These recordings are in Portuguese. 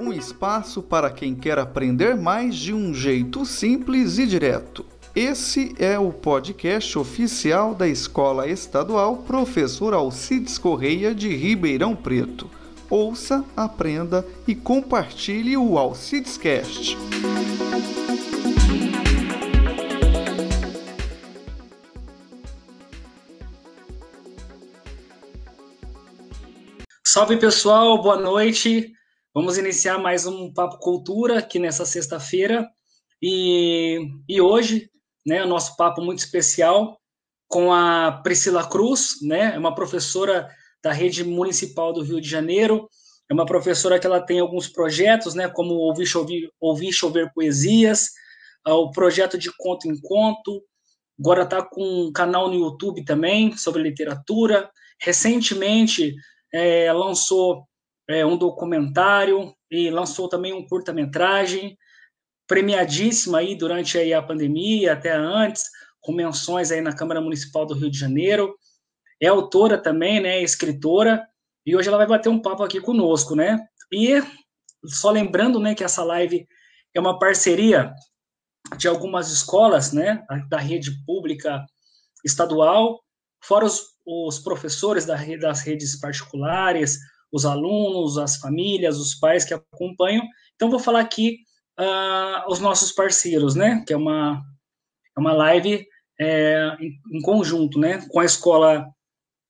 Um espaço para quem quer aprender mais de um jeito simples e direto. Esse é o podcast oficial da Escola Estadual Professor Alcides Correia de Ribeirão Preto. Ouça, aprenda e compartilhe o Alcides Cast. Salve pessoal, boa noite. Vamos iniciar mais um Papo Cultura aqui nessa sexta-feira. E, e hoje, né, o nosso papo muito especial com a Priscila Cruz, né, é uma professora da rede municipal do Rio de Janeiro. É uma professora que ela tem alguns projetos, né, como Ouvir Chover, Ouvir Chover Poesias, ah, o projeto de Conto em Conto, agora está com um canal no YouTube também sobre literatura. Recentemente é, lançou é, um documentário e lançou também um curta-metragem, premiadíssima aí durante aí a pandemia, até antes, com menções aí na Câmara Municipal do Rio de Janeiro. É autora também, né, escritora, e hoje ela vai bater um papo aqui conosco, né? E só lembrando, né, que essa live é uma parceria de algumas escolas, né, da rede pública estadual, fora os os professores das redes particulares, os alunos, as famílias, os pais que acompanham. Então, vou falar aqui uh, os nossos parceiros, né? Que é uma, é uma live é, em, conjunto, né? Com a escola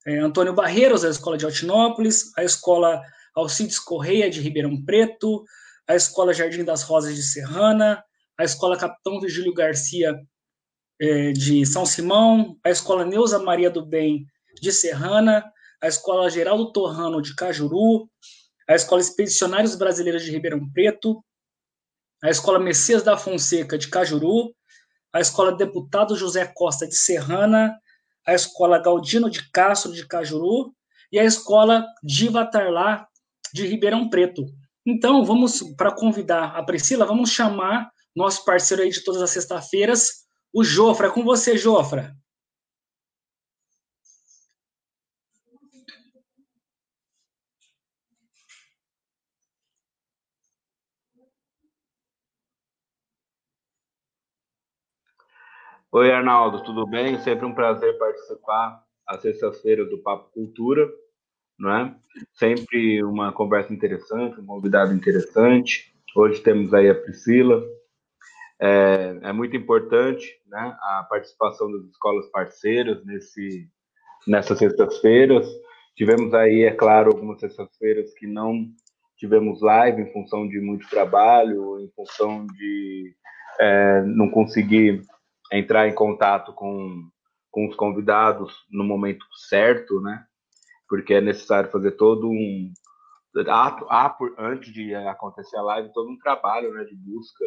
é, Antônio Barreiros, a escola de Altinópolis, a escola Alcides Correia de Ribeirão Preto, a escola Jardim das Rosas de Serrana, a escola Capitão Virgílio Garcia é, de São Simão, a escola Neuza Maria do Bem de Serrana, a Escola Geraldo Torrano de Cajuru, a Escola Expedicionários Brasileiros de Ribeirão Preto, a Escola Messias da Fonseca de Cajuru, a Escola Deputado José Costa de Serrana, a Escola Galdino de Castro de Cajuru e a Escola Diva Tarlá de Ribeirão Preto. Então, vamos, para convidar a Priscila, vamos chamar nosso parceiro aí de todas as sextas-feiras, o Jofra. É com você, Jofra. Oi, Arnaldo, tudo bem? Sempre um prazer participar às sextas-feiras do Papo Cultura, não é? Sempre uma conversa interessante, um convidado interessante. Hoje temos aí a Priscila. É, é muito importante né, a participação das escolas parceiras nesse, nessas sextas-feiras. Tivemos aí, é claro, algumas sextas-feiras que não tivemos live em função de muito trabalho, em função de é, não conseguir entrar em contato com, com os convidados no momento certo, né? Porque é necessário fazer todo um há, há antes de acontecer a live todo um trabalho, né, de busca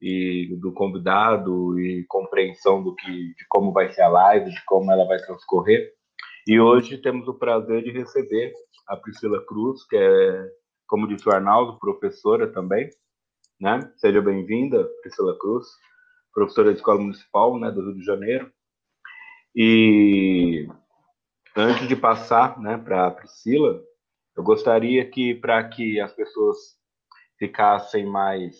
e do convidado e compreensão do que de como vai ser a live, de como ela vai transcorrer. E hoje temos o prazer de receber a Priscila Cruz, que é, como disse o Arnaldo, professora também, né? Seja bem-vinda, Priscila Cruz professora de escola municipal né, do Rio de Janeiro. E antes de passar né, para a Priscila, eu gostaria que, para que as pessoas ficassem mais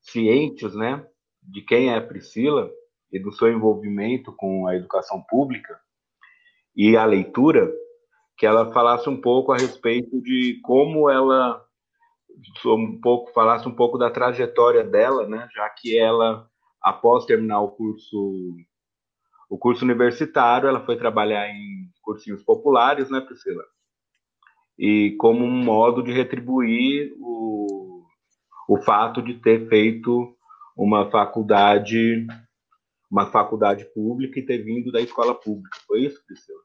cientes né, de quem é a Priscila e do seu envolvimento com a educação pública e a leitura, que ela falasse um pouco a respeito de como ela um pouco falasse um pouco da trajetória dela, né, já que ela após terminar o curso o curso universitário, ela foi trabalhar em cursinhos populares, né, Priscila? E como um modo de retribuir o, o fato de ter feito uma faculdade uma faculdade pública e ter vindo da escola pública. Foi isso, Priscila?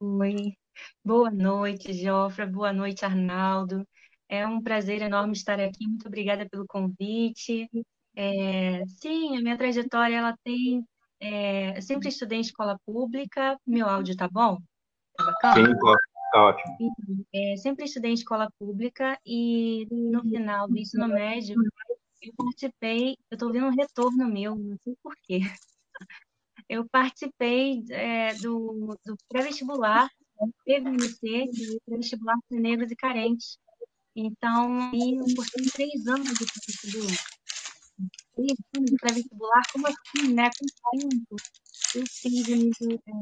Oi. Boa noite, Jofra. Boa noite, Arnaldo. É um prazer enorme estar aqui. Muito obrigada pelo convite. É, sim, a minha trajetória ela tem. É, eu sempre estudei em escola pública. Meu áudio tá bom? Tá bacana? Sim, tá ótimo. É, sempre estudei em escola pública e no final do ensino médio eu participei. Eu estou vendo um retorno meu, não sei por quê. eu participei é, do, do pré-vestibular é pré-vestibular para negros e carentes. Então, eu cursei três anos de pré-vestibular. Três anos de pré-vestibular, como assim, né? Com tempo. Eu fiz é,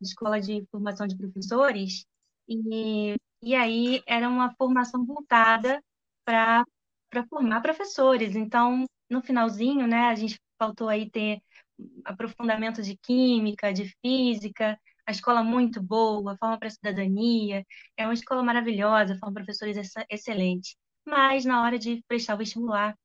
escola de formação de professores e, e aí era uma formação voltada para formar professores. Então, no finalzinho, né, a gente faltou aí ter aprofundamento de química, de física, a escola muito boa, forma para a cidadania, é uma escola maravilhosa, forma professores excelentes. Mas na hora de prestar o vestibular,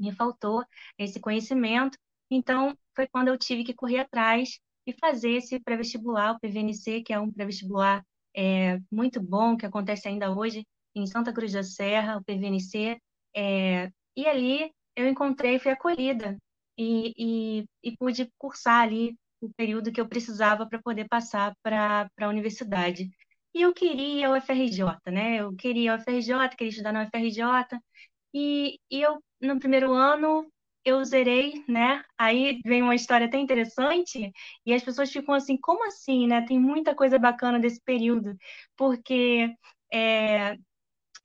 me faltou esse conhecimento, então foi quando eu tive que correr atrás e fazer esse pré-vestibular, o PVNC, que é um pré-vestibular é, muito bom, que acontece ainda hoje em Santa Cruz da Serra, o PVNC, é, e ali eu encontrei, fui acolhida e, e, e pude cursar ali o período que eu precisava para poder passar para a universidade. E eu queria o UFRJ, né? Eu queria o UFRJ, queria estudar na UFRJ. E, e eu, no primeiro ano, eu zerei, né? Aí vem uma história até interessante e as pessoas ficam assim, como assim, né? Tem muita coisa bacana desse período, porque é,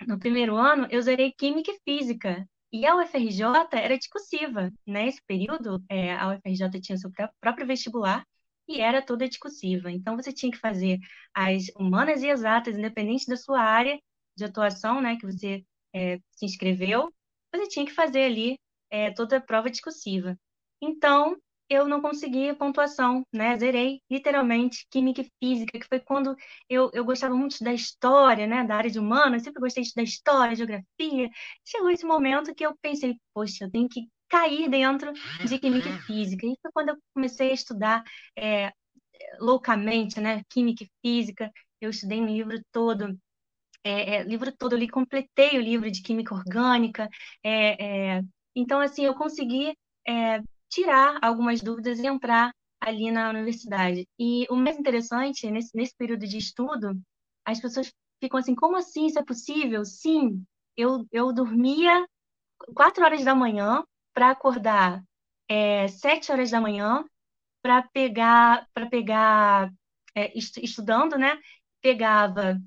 no primeiro ano eu zerei Química e Física. E a UFRJ era discursiva. Nesse período, é, a UFRJ tinha seu próprio vestibular e era toda discursiva. Então, você tinha que fazer as humanas e exatas, independente da sua área de atuação, né, que você é, se inscreveu, você tinha que fazer ali é, toda a prova discursiva. Então, eu não consegui pontuação, né? Zerei, literalmente, Química e Física, que foi quando eu, eu gostava muito da história, né? Da área de humanas, sempre gostei da história, geografia. Chegou esse momento que eu pensei, poxa, eu tenho que cair dentro de Química e Física. E foi quando eu comecei a estudar é, loucamente, né? Química e Física. Eu estudei no livro todo, é, é, livro todo, eu li, completei o livro de Química Orgânica. É, é então, assim, eu consegui é, tirar algumas dúvidas e entrar ali na universidade. E o mais interessante, nesse, nesse período de estudo, as pessoas ficam assim, como assim isso é possível? Sim, eu, eu dormia quatro horas da manhã para acordar é, sete horas da manhã para pegar, para pegar é, estudando, né? Pegava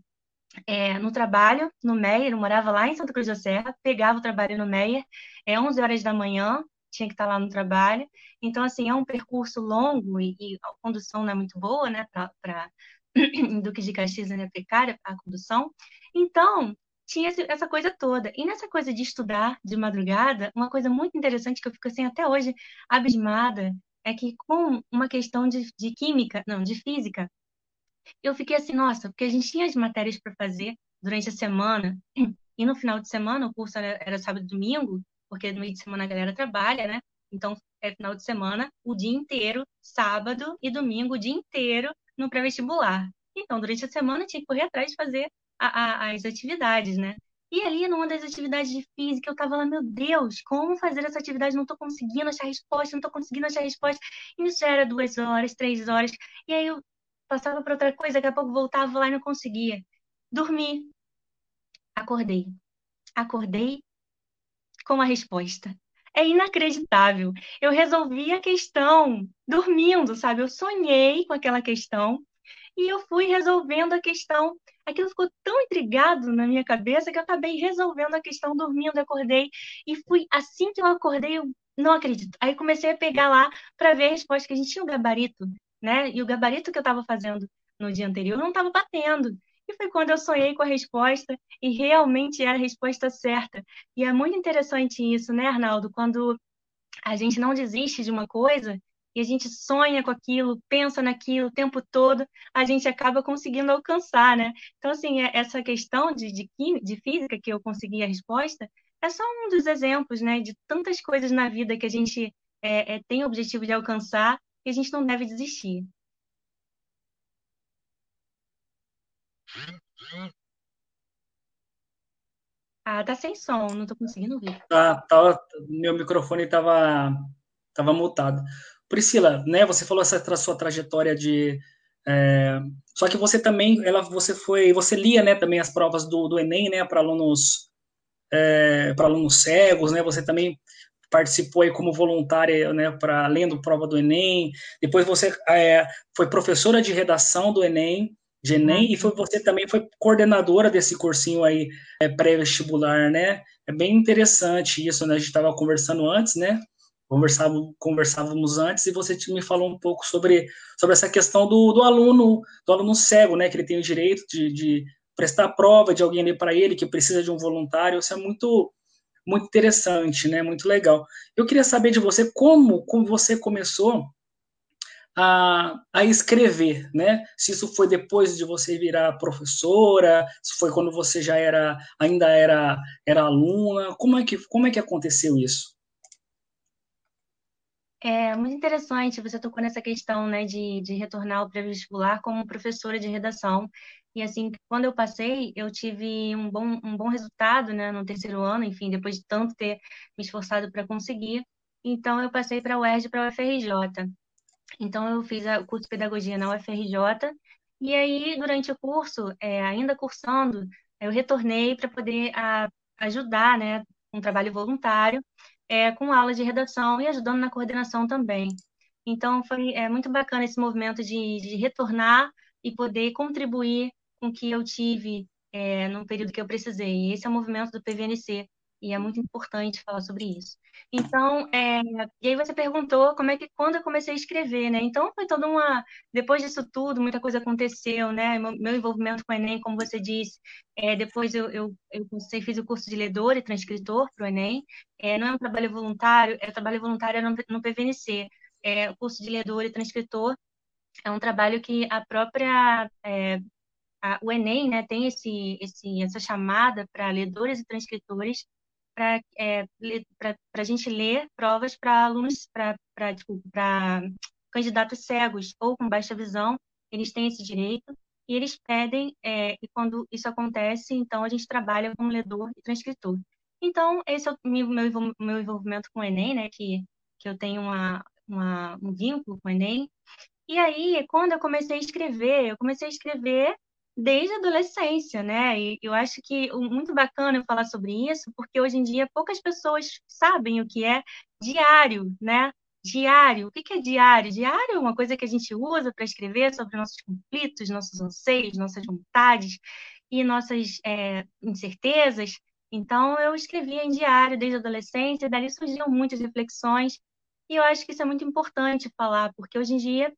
é, no trabalho, no Meier, eu morava lá em Santa Cruz da Serra, pegava o trabalho no Meier, é 11 horas da manhã, tinha que estar lá no trabalho. Então, assim, é um percurso longo e, e a condução não é muito boa, né, para Duque de Caxias é precária a condução. Então, tinha essa coisa toda. E nessa coisa de estudar de madrugada, uma coisa muito interessante que eu fico assim até hoje abismada é que com uma questão de, de química, não, de física, eu fiquei assim, nossa, porque a gente tinha as matérias para fazer durante a semana, e no final de semana, o curso era, era sábado e domingo, porque no meio de semana a galera trabalha, né? Então, é final de semana, o dia inteiro, sábado e domingo, o dia inteiro no pré-vestibular. Então, durante a semana, tinha que correr atrás de fazer a, a, as atividades, né? E ali, numa das atividades de física, eu tava lá, meu Deus, como fazer essa atividade? Não tô conseguindo achar resposta, não tô conseguindo achar resposta. E isso já era duas horas, três horas. E aí eu passava para outra coisa, daqui a pouco voltava lá e não conseguia. Dormi. Acordei. Acordei com a resposta. É inacreditável. Eu resolvi a questão dormindo, sabe? Eu sonhei com aquela questão e eu fui resolvendo a questão. Aquilo ficou tão intrigado na minha cabeça que eu acabei resolvendo a questão dormindo, acordei e fui assim que eu acordei, eu não acredito. Aí comecei a pegar lá para ver a resposta que a gente tinha um gabarito, né? E o gabarito que eu estava fazendo no dia anterior não estava batendo. E foi quando eu sonhei com a resposta e realmente era a resposta certa. E é muito interessante isso, né, Arnaldo? Quando a gente não desiste de uma coisa e a gente sonha com aquilo, pensa naquilo o tempo todo, a gente acaba conseguindo alcançar, né? Então, assim, é, essa questão de, de, de física que eu consegui a resposta é só um dos exemplos, né, de tantas coisas na vida que a gente é, é, tem o objetivo de alcançar e a gente não deve desistir. Ah, tá sem som, não tô conseguindo ouvir. Tá, tá, meu microfone tava, tava mutado. Priscila, né, você falou essa sua trajetória de... É, só que você também, ela, você foi, você lia, né, também as provas do, do Enem, né, para alunos, é, para alunos cegos, né, você também participou aí como voluntária, né, para além do prova do Enem. Depois você é, foi professora de redação do Enem, de Enem, e foi, você também foi coordenadora desse cursinho aí é, pré-vestibular, né? É bem interessante isso, né? A gente estava conversando antes, né? Conversávamos, conversávamos antes e você me falou um pouco sobre, sobre essa questão do, do aluno, do aluno cego, né? Que ele tem o direito de, de prestar prova de alguém ali para ele que precisa de um voluntário. Isso é muito muito interessante, né? Muito legal. Eu queria saber de você como, como você começou a, a escrever, né? Se isso foi depois de você virar professora, se foi quando você já era ainda era era aluna, como é que como é que aconteceu isso? É muito interessante, você tocou nessa questão, né, de, de retornar ao pré-vestibular como professora de redação. E assim, quando eu passei, eu tive um bom, um bom resultado, né, no terceiro ano, enfim, depois de tanto ter me esforçado para conseguir. Então, eu passei para a UERJ para a UFRJ. Então, eu fiz o curso de pedagogia na UFRJ. E aí, durante o curso, é, ainda cursando, eu retornei para poder a, ajudar, né, um trabalho voluntário, é, com aula de redação e ajudando na coordenação também. Então, foi é, muito bacana esse movimento de, de retornar e poder contribuir com o que eu tive é, no período que eu precisei. Esse é o movimento do PVNC e é muito importante falar sobre isso. Então, é, e aí você perguntou como é que quando eu comecei a escrever, né? Então foi toda uma, depois disso tudo, muita coisa aconteceu, né? Meu, envolvimento com o Enem, como você disse, é, depois eu, eu, eu fiz o curso de ledor e transcritor para o Enem. É, não é um trabalho voluntário, é um trabalho voluntário no, no PVNC. É, o curso de ledor e transcritor é um trabalho que a própria é, a, o Enem né, tem esse, esse, essa chamada para ledores e transcritores para é, a gente ler provas para alunos, para candidatos cegos ou com baixa visão, eles têm esse direito e eles pedem, é, e quando isso acontece, então a gente trabalha como ledor e transcritor. Então, esse é o meu, meu envolvimento com o Enem, né, que, que eu tenho uma, uma, um vínculo com o Enem. E aí, quando eu comecei a escrever, eu comecei a escrever desde a adolescência, né? E eu acho que muito bacana eu falar sobre isso, porque hoje em dia poucas pessoas sabem o que é diário, né? Diário. O que é diário? Diário é uma coisa que a gente usa para escrever sobre nossos conflitos, nossos anseios, nossas vontades e nossas é, incertezas. Então, eu escrevia em diário desde a adolescência, dali surgiam muitas reflexões, e eu acho que isso é muito importante falar, porque hoje em dia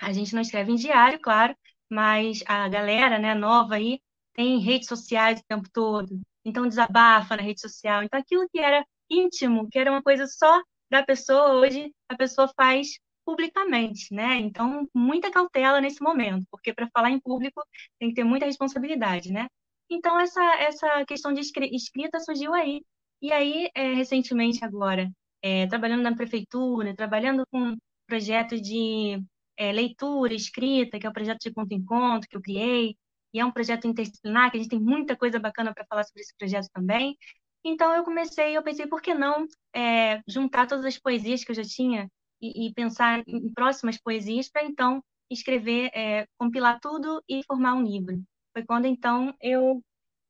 a gente não escreve em diário, claro, mas a galera, né, nova aí, tem redes sociais o tempo todo, então desabafa na rede social. Então aquilo que era íntimo, que era uma coisa só da pessoa, hoje a pessoa faz publicamente, né? Então, muita cautela nesse momento, porque para falar em público tem que ter muita responsabilidade, né? Então, essa, essa questão de escrita surgiu aí. E aí, é, recentemente agora, é, trabalhando na prefeitura, trabalhando com projetos de é, leitura, escrita, que é o projeto de conto em conto que eu criei, e é um projeto interdisciplinar, que a gente tem muita coisa bacana para falar sobre esse projeto também. Então eu comecei, eu pensei, por que não é, juntar todas as poesias que eu já tinha e, e pensar em próximas poesias para então escrever, é, compilar tudo e formar um livro. Foi quando então eu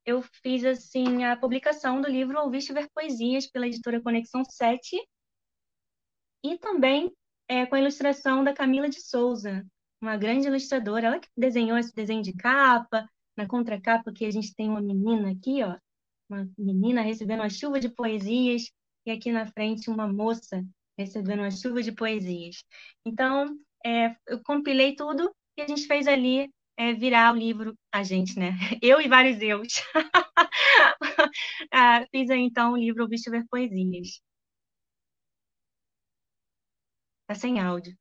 eu fiz assim a publicação do livro Ouviste Ver Poesias pela editora Conexão 7 e também é, com a ilustração da Camila de Souza, uma grande ilustradora. Ela que desenhou esse desenho de capa, na contracapa que a gente tem uma menina aqui, ó, uma menina recebendo uma chuva de poesias, e aqui na frente uma moça recebendo uma chuva de poesias. Então, é, eu compilei tudo e a gente fez ali é, virar o livro, a gente, né? Eu e vários eus. ah, fiz aí, então o livro O Bicho Ver Poesias. Tá sem áudio.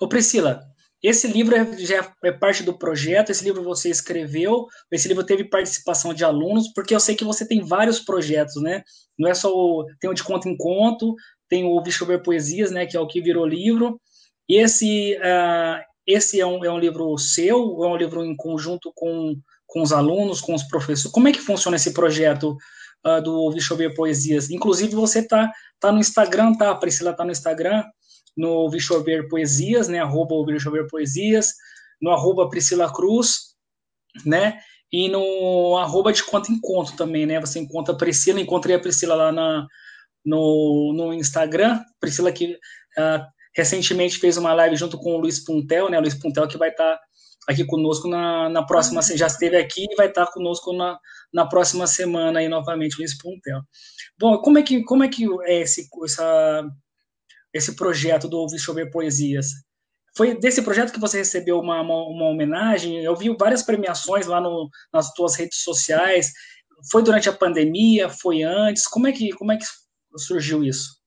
Ô Priscila, esse livro é, já é parte do projeto, esse livro você escreveu, esse livro teve participação de alunos, porque eu sei que você tem vários projetos, né? Não é só o, tem o de conto em conto, tem o Viscover Poesias, né, que é o que virou livro. E esse, uh, esse é, um, é um livro seu, é um livro em conjunto com, com os alunos, com os professores? Como é que funciona esse projeto uh, do Viscover Poesias? Inclusive, você tá, tá no Instagram, tá? A Priscila tá no Instagram, no Vichover Poesias, né, arroba Vichover Poesias, no arroba Priscila Cruz, né, e no arroba de conta em conto também, né, você encontra a Priscila, encontrei a Priscila lá na, no, no Instagram. Priscila que uh, recentemente fez uma live junto com o Luiz Puntel, né? O Luiz Puntel que vai estar tá aqui conosco na, na próxima, já esteve aqui e vai estar conosco na, na próxima semana aí novamente, Luiz Puntel. Bom, como é que, como é, que é esse, essa, esse projeto do Ouvir Chover Poesias? Foi desse projeto que você recebeu uma, uma, uma, homenagem? Eu vi várias premiações lá no, nas tuas redes sociais. Foi durante a pandemia? Foi antes? Como é que, como é que surgiu isso?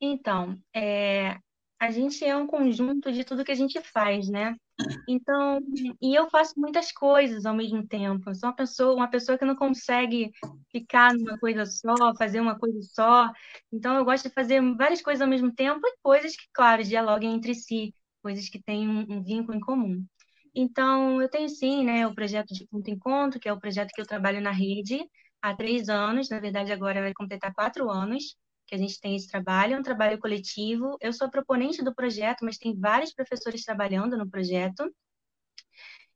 Então, é, a gente é um conjunto de tudo que a gente faz, né? Então, e eu faço muitas coisas ao mesmo tempo. Eu sou uma pessoa, uma pessoa que não consegue ficar numa coisa só, fazer uma coisa só. Então, eu gosto de fazer várias coisas ao mesmo tempo e coisas que, claro, dialoguem entre si, coisas que têm um, um vínculo em comum. Então, eu tenho sim, né, o projeto de Ponto Encontro, que é o projeto que eu trabalho na rede há três anos, na verdade agora vai completar quatro anos que a gente tem esse trabalho, é um trabalho coletivo. Eu sou proponente do projeto, mas tem vários professores trabalhando no projeto.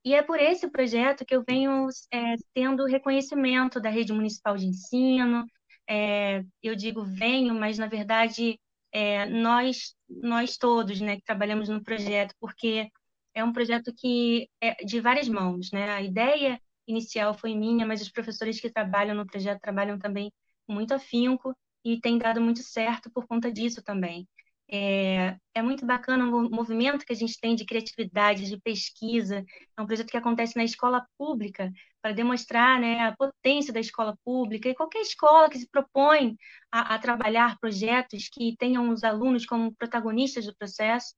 E é por esse projeto que eu venho é, tendo reconhecimento da rede municipal de ensino. É, eu digo venho, mas na verdade é, nós nós todos, né, que trabalhamos no projeto, porque é um projeto que é de várias mãos, né? A ideia inicial foi minha, mas os professores que trabalham no projeto trabalham também com muito afinco e tem dado muito certo por conta disso também. É, é, muito bacana o movimento que a gente tem de criatividade, de pesquisa. É um projeto que acontece na escola pública para demonstrar né, a potência da escola pública e qualquer escola que se propõe a, a trabalhar projetos que tenham os alunos como protagonistas do processo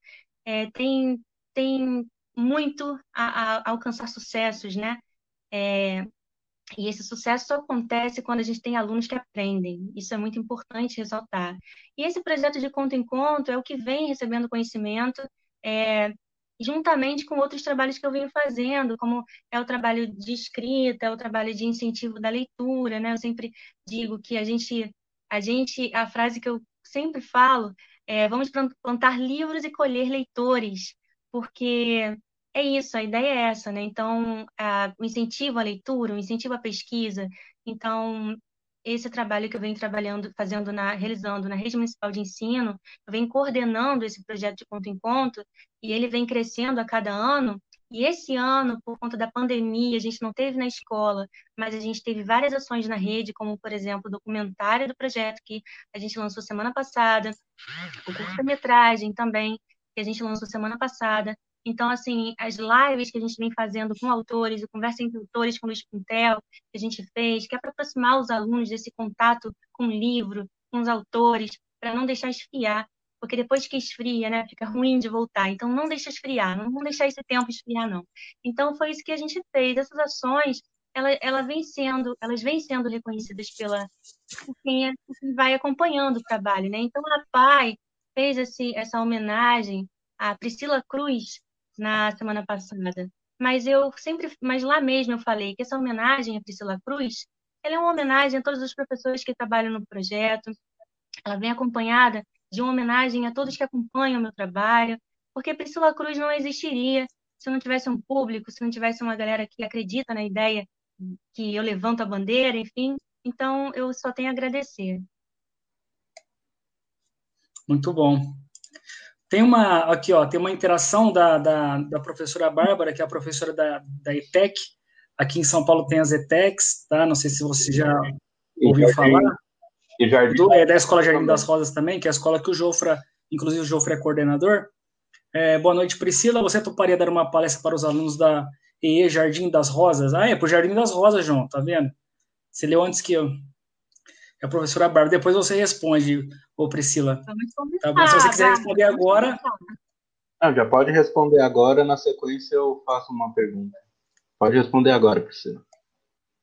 é, tem, tem muito a, a, alcançar sucessos, né? É, e esse sucesso só acontece quando a gente tem alunos que aprendem. Isso é muito importante ressaltar. E esse projeto de conto em conto é o que vem recebendo conhecimento, é, juntamente com outros trabalhos que eu venho fazendo, como é o trabalho de escrita, é o trabalho de incentivo da leitura, né? Eu sempre digo que a gente, a gente, a frase que eu sempre falo é: vamos plantar livros e colher leitores, porque é isso, a ideia é essa, né? Então, a, o incentivo à leitura, o incentivo à pesquisa. Então, esse trabalho que eu venho trabalhando, fazendo na, realizando na rede municipal de ensino, eu venho coordenando esse projeto de ponto em ponto, e ele vem crescendo a cada ano. E esse ano, por conta da pandemia, a gente não teve na escola, mas a gente teve várias ações na rede, como, por exemplo, o documentário do projeto que a gente lançou semana passada, o curta-metragem também, que a gente lançou semana passada. Então, assim, as lives que a gente vem fazendo com autores, o Conversa entre Autores com Luiz Pintel, que a gente fez, que é para aproximar os alunos desse contato com o livro, com os autores, para não deixar esfriar, porque depois que esfria, né, fica ruim de voltar. Então, não deixa esfriar, não vamos deixar esse tempo esfriar, não. Então, foi isso que a gente fez. Essas ações, ela, ela vem sendo, elas vêm sendo reconhecidas pela por quem, é, vai acompanhando o trabalho, né? Então, a PAI fez esse, essa homenagem a Priscila Cruz, na semana passada. Mas eu sempre, mas lá mesmo eu falei que essa homenagem à Priscila Cruz, ela é uma homenagem a todos os professores que trabalham no projeto. Ela vem acompanhada de uma homenagem a todos que acompanham o meu trabalho, porque Priscila Cruz não existiria se não tivesse um público, se não tivesse uma galera que acredita na ideia que eu levanto a bandeira, enfim. Então, eu só tenho a agradecer. Muito bom. Tem uma, aqui, ó, tem uma interação da, da, da professora Bárbara, que é a professora da, da ETEC. Aqui em São Paulo tem as ETECs, tá? Não sei se você já ouviu falar. E Jardim. Do, é da Escola Jardim das Rosas também, que é a escola que o Jofra, inclusive o Jofra é coordenador. É, boa noite, Priscila. Você toparia dar uma palestra para os alunos da EE Jardim das Rosas? Ah, é pro Jardim das Rosas, João, tá vendo? Você leu antes que eu. É a professora Bárbara. Depois você responde, ô Priscila. Tá bom? Se você quiser responder agora. Ah, já pode responder agora, na sequência eu faço uma pergunta. Pode responder agora, Priscila.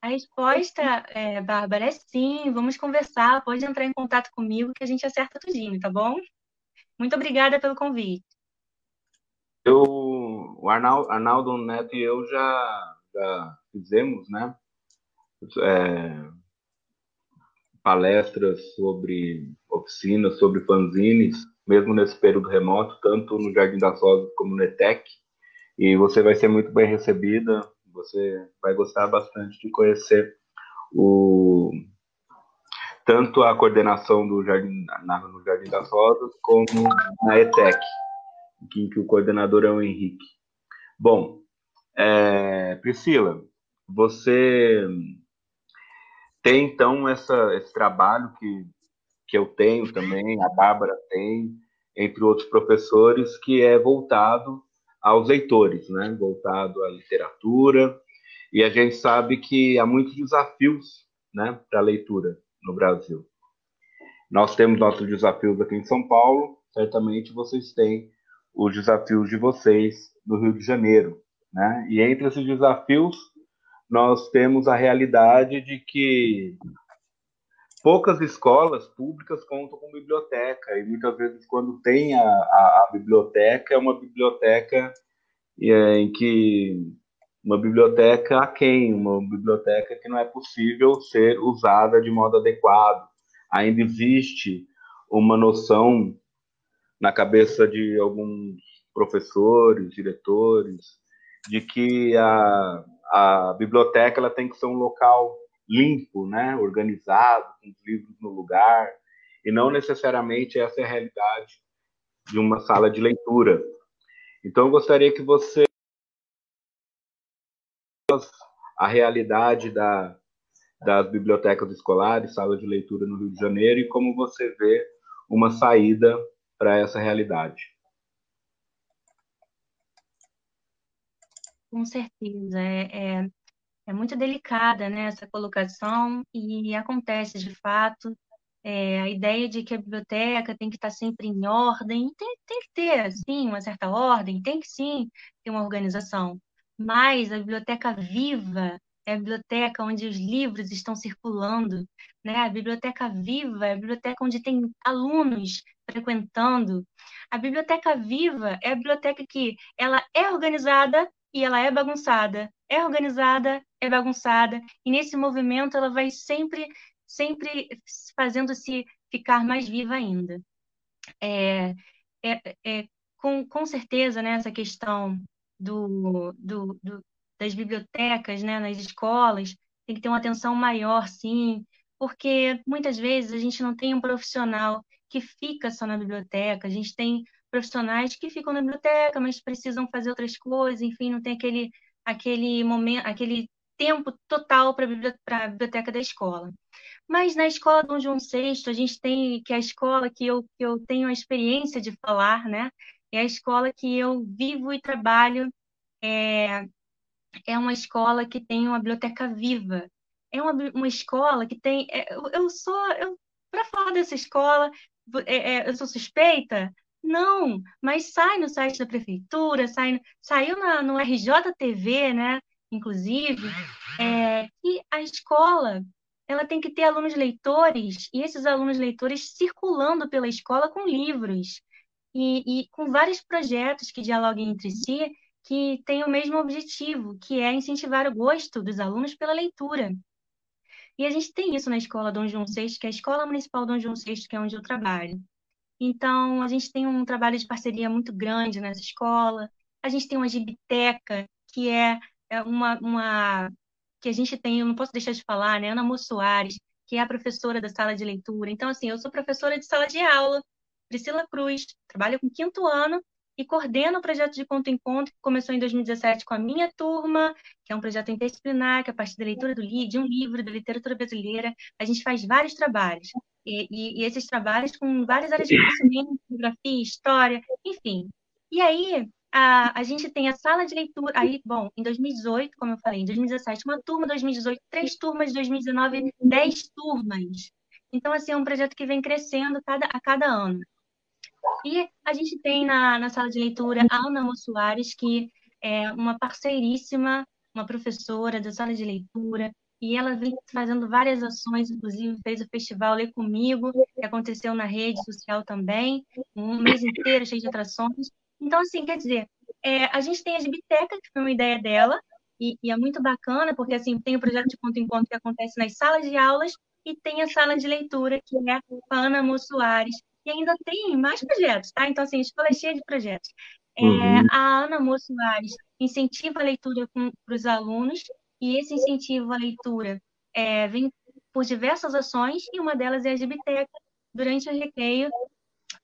A resposta, é, Bárbara, é sim. Vamos conversar. Pode entrar em contato comigo que a gente acerta tudinho, tá bom? Muito obrigada pelo convite. Eu, o Arnaldo, Arnaldo Neto e eu já, já fizemos, né? É, palestras sobre oficinas, sobre fanzines, mesmo nesse período remoto, tanto no Jardim das Rosas como no ETEC. E você vai ser muito bem recebida, você vai gostar bastante de conhecer o tanto a coordenação do Jardim, na, no Jardim das Rosas, como na ETEC, em que o coordenador é o Henrique. Bom, é, Priscila, você tem então essa, esse trabalho que, que eu tenho também, a Bárbara tem, entre outros professores, que é voltado aos leitores, né? voltado à literatura, e a gente sabe que há muitos desafios né, para a leitura no Brasil. Nós temos nossos desafios aqui em São Paulo, certamente vocês têm os desafios de vocês no Rio de Janeiro. Né? E entre esses desafios, nós temos a realidade de que poucas escolas públicas contam com biblioteca, e muitas vezes, quando tem a, a, a biblioteca, é uma biblioteca é, em que uma biblioteca aquém, uma biblioteca que não é possível ser usada de modo adequado. Ainda existe uma noção na cabeça de alguns professores, diretores, de que a, a biblioteca ela tem que ser um local limpo, né, organizado, com os livros no lugar, e não necessariamente essa é a realidade de uma sala de leitura. Então, eu gostaria que você a realidade da, das bibliotecas escolares, salas de leitura no Rio de Janeiro e como você vê uma saída para essa realidade. Com certeza, é, é, é muito delicada né, essa colocação e acontece de fato. É, a ideia de que a biblioteca tem que estar sempre em ordem, tem, tem que ter, sim, uma certa ordem, tem que sim ter uma organização, mas a biblioteca viva é a biblioteca onde os livros estão circulando, né? A biblioteca viva é a biblioteca onde tem alunos frequentando. A biblioteca viva é a biblioteca que ela é organizada e ela é bagunçada. É organizada, é bagunçada, e nesse movimento ela vai sempre sempre fazendo-se ficar mais viva ainda. É, é, é, com, com certeza, né, essa questão do, do, do, das bibliotecas, né, nas escolas, tem que ter uma atenção maior, sim, porque muitas vezes a gente não tem um profissional que fica só na biblioteca, a gente tem profissionais que ficam na biblioteca, mas precisam fazer outras coisas, enfim, não tem aquele, aquele momento, aquele tempo total para a biblioteca da escola. Mas na escola Dom João VI, a gente tem, que é a escola que eu, que eu tenho a experiência de falar, né? É a escola que eu vivo e trabalho. É, é uma escola que tem uma biblioteca viva. É uma, uma escola que tem. É, eu, eu sou. Para falar dessa escola, é, é, eu sou suspeita? Não, mas sai no site da prefeitura, sai, saiu na, no RJTV, né? Inclusive, é, que a escola ela tem que ter alunos leitores e esses alunos leitores circulando pela escola com livros e, e com vários projetos que dialoguem entre si, que têm o mesmo objetivo, que é incentivar o gosto dos alunos pela leitura. E a gente tem isso na escola Dom João VI, que é a Escola Municipal Dom João VI, que é onde eu trabalho. Então, a gente tem um trabalho de parceria muito grande nessa escola. A gente tem uma gibiteca, que é, é uma, uma que a gente tem, eu não posso deixar de falar, né? Ana Mo Soares, que é a professora da sala de leitura. Então, assim, eu sou professora de sala de aula, Priscila Cruz, trabalho com quinto ano e coordeno o projeto de Conto em Conto, que começou em 2017 com a minha turma, que é um projeto interdisciplinar, que é a partir da leitura do, de um livro da literatura brasileira, a gente faz vários trabalhos. E, e, e esses trabalhos com várias áreas de conhecimento, geografia, história, enfim. E aí, a, a gente tem a sala de leitura. Aí, bom, em 2018, como eu falei, em 2017, uma turma, 2018, três turmas, 2019, dez turmas. Então, assim, é um projeto que vem crescendo cada, a cada ano. E a gente tem na, na sala de leitura a Ana Soares, que é uma parceiríssima, uma professora da sala de leitura, e ela vem fazendo várias ações, inclusive fez o festival Lê Comigo, que aconteceu na rede social também, um mês inteiro cheio de atrações. Então, assim, quer dizer, é, a gente tem a Gibiteca, que foi uma ideia dela, e, e, é muito bacana, porque assim, tem o projeto de ponto em ponto que acontece nas salas de aulas, e tem a sala de leitura, que é a Ana Mo Soares, e ainda tem mais projetos, tá? Então, assim, a escola é cheia de projetos. É, uhum. A Ana Moço Soares incentiva a leitura para os alunos, e esse incentivo à leitura é, vem por diversas ações e uma delas é a Gibiteca. Durante o recreio,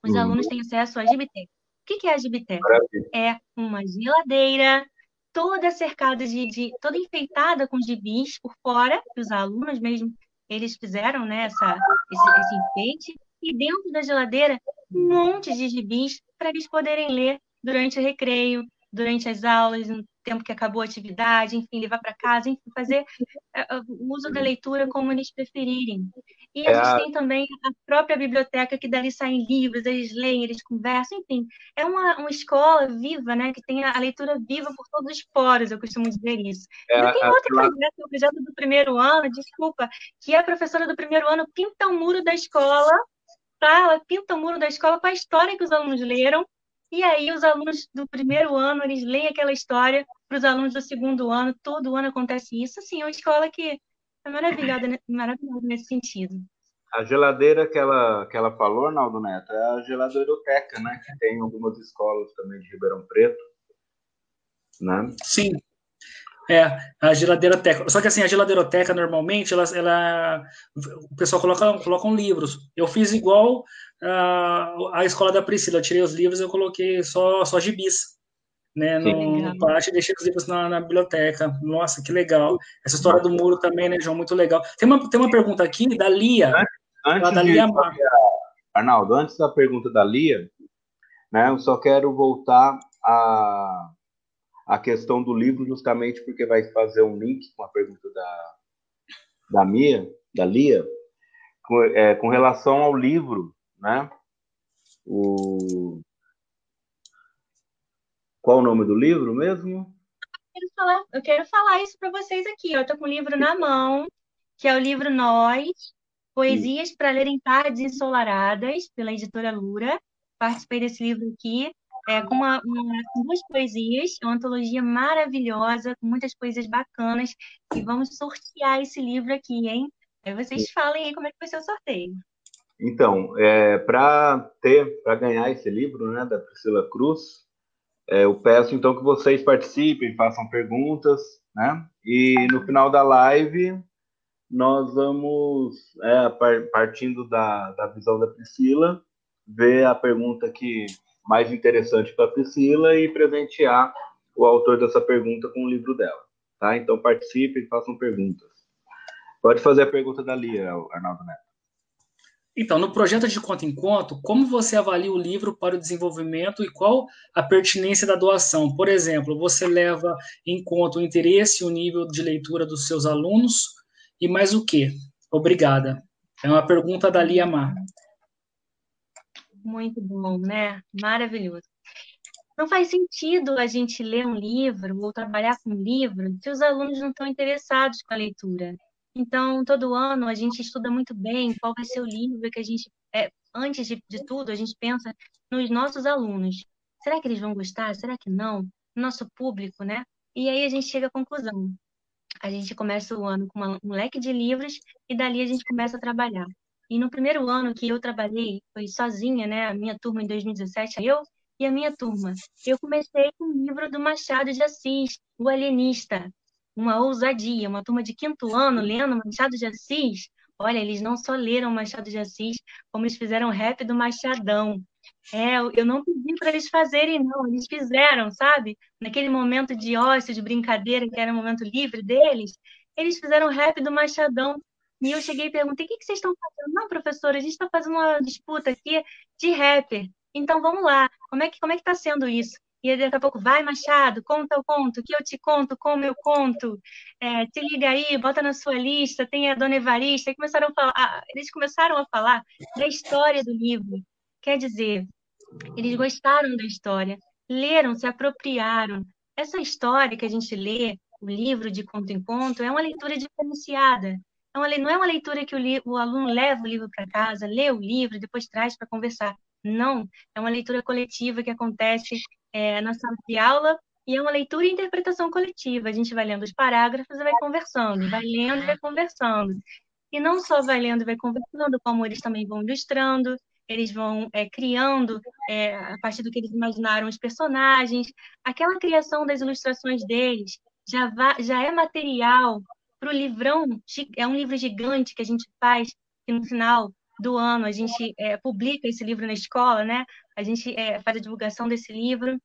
os uhum. alunos têm acesso à Gibiteca. O que é a Gibiteca? É uma geladeira toda cercada de, de, toda enfeitada com gibis por fora, que os alunos mesmo eles fizeram né, essa, esse, esse enfeite, e dentro da geladeira um monte de gibis para eles poderem ler durante o recreio, durante as aulas, no tempo que acabou a atividade, enfim, levar para casa, enfim, fazer uh, o uso da leitura como eles preferirem. E a é gente tem também a própria biblioteca, que dali saem livros, eles leem, eles conversam, enfim. É uma, uma escola viva, né, que tem a, leitura viva por todos os poros, eu costumo dizer isso. É, e tem outro projeto, o projeto do primeiro ano, desculpa, que a professora do primeiro ano pinta o muro da escola, tá? ela pinta o muro da escola com a história que os alunos leram, e aí os alunos do primeiro ano, eles leem aquela história para os alunos do segundo ano, todo ano acontece isso. Assim, é uma escola que é maravilhosa, né? maravilhosa nesse sentido. A geladeira que ela, que ela falou, Arnaldo Neto, é a geladeiroteca, né? Que tem algumas escolas também de Ribeirão Preto. Né? Sim. É, a geladeiroteca. Só que assim, a geladeiroteca normalmente, ela, ela, o pessoal coloca, colocam livros. Eu fiz igual uh, a escola da Priscila, eu tirei os livros e eu coloquei só, só gibis. Né, no parte deixei os livros na, na, biblioteca. Nossa, que legal. Essa história do muro também, né, João? Muito legal. Tem uma, tem uma pergunta aqui da Lia. Antes, da Lia Mar. Arnaldo, antes da pergunta da Lia, né, eu só quero voltar a a questão do livro, justamente porque vai fazer um link com a pergunta da, da Mia, da Lia, com, é, com relação ao livro, né? O... Qual o nome do livro mesmo? Eu quero falar, eu quero falar isso para vocês aqui. Eu estou com o livro na mão, que é o livro Nós, Poesias para Ler em Tardes Ensolaradas, pela editora Lura. Participei desse livro aqui é, com uma, uma, duas poesias, uma antologia maravilhosa, com muitas poesias bacanas, e vamos sortear esse livro aqui, hein? Aí vocês falem aí como é que vai ser o sorteio. Então, é, para ter, para ganhar esse livro, né, da Priscila Cruz, é, eu peço então que vocês participem, façam perguntas, né? E no final da live nós vamos, é, partindo da, da visão da Priscila, ver a pergunta que mais interessante para a Priscila e presentear o autor dessa pergunta com o livro dela. Tá? Então participem, façam perguntas. Pode fazer a pergunta da Lia, Arnaldo Neto. Então, no projeto de conta em conto, como você avalia o livro para o desenvolvimento e qual a pertinência da doação? Por exemplo, você leva em conta o interesse e o nível de leitura dos seus alunos e mais o quê? Obrigada. É uma pergunta da Lia Mar. Muito bom, né? Maravilhoso. Não faz sentido a gente ler um livro ou trabalhar com um livro se os alunos não estão interessados com a leitura. Então, todo ano a gente estuda muito bem qual vai ser o livro que a gente, é, antes de, de tudo, a gente pensa nos nossos alunos. Será que eles vão gostar? Será que não? Nosso público, né? E aí a gente chega à conclusão. A gente começa o ano com uma, um leque de livros e dali a gente começa a trabalhar. E no primeiro ano que eu trabalhei, foi sozinha, né? A minha turma em 2017, eu e a minha turma. Eu comecei com o livro do Machado de Assis, O Alienista. Uma ousadia, uma turma de quinto ano lendo Machado de Assis. Olha, eles não só leram Machado de Assis, como eles fizeram rap do Machadão. É, eu não pedi para eles fazerem, não, eles fizeram, sabe? Naquele momento de ócio, de brincadeira, que era o momento livre deles, eles fizeram rap do Machadão e eu cheguei e perguntei: o que, que vocês estão fazendo? Não, professora, a gente está fazendo uma disputa aqui de rapper. Então vamos lá, como é que como é que está sendo isso? E daqui a pouco, vai, Machado, conta o conto, que eu te conto, como eu conto, é, te liga aí, bota na sua lista, tem a Dona Evarista. E começaram a falar, eles começaram a falar da história do livro. Quer dizer, eles gostaram da história, leram, se apropriaram. Essa história que a gente lê, o livro de conto em conto, é uma leitura diferenciada. Então, não é uma leitura que o, o aluno leva o livro para casa, lê o livro depois traz para conversar. Não, é uma leitura coletiva que acontece é, na sala de aula e é uma leitura e interpretação coletiva. A gente vai lendo os parágrafos e vai conversando, vai lendo e vai conversando. E não só vai lendo e vai conversando, como eles também vão ilustrando, eles vão é, criando, é, a partir do que eles imaginaram, os personagens. Aquela criação das ilustrações deles já, já é material para o livrão, é um livro gigante que a gente faz, que no final do ano a gente é, publica esse livro na escola, né? A gente é, faz a divulgação desse livro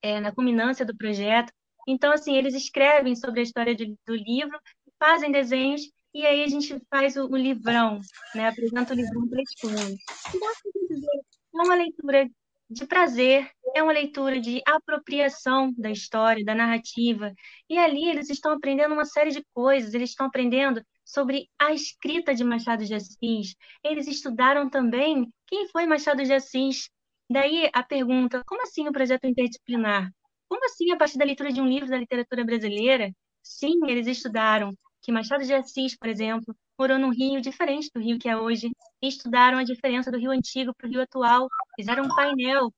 é, na culminância do projeto. Então, assim, eles escrevem sobre a história de, do livro, fazem desenhos e aí a gente faz o, o livrão, né? Apresenta o livrão para a escola. Então, assim, é uma leitura de prazer, é uma leitura de apropriação da história, da narrativa. E ali eles estão aprendendo uma série de coisas, eles estão aprendendo sobre a escrita de Machado de Assis. Eles estudaram também quem foi Machado de Assis. Daí a pergunta: como assim o projeto interdisciplinar? Como assim a partir da leitura de um livro da literatura brasileira? Sim, eles estudaram que Machado de Assis, por exemplo, morou num rio diferente do rio que é hoje, e estudaram a diferença do rio antigo para o rio atual, fizeram um painel,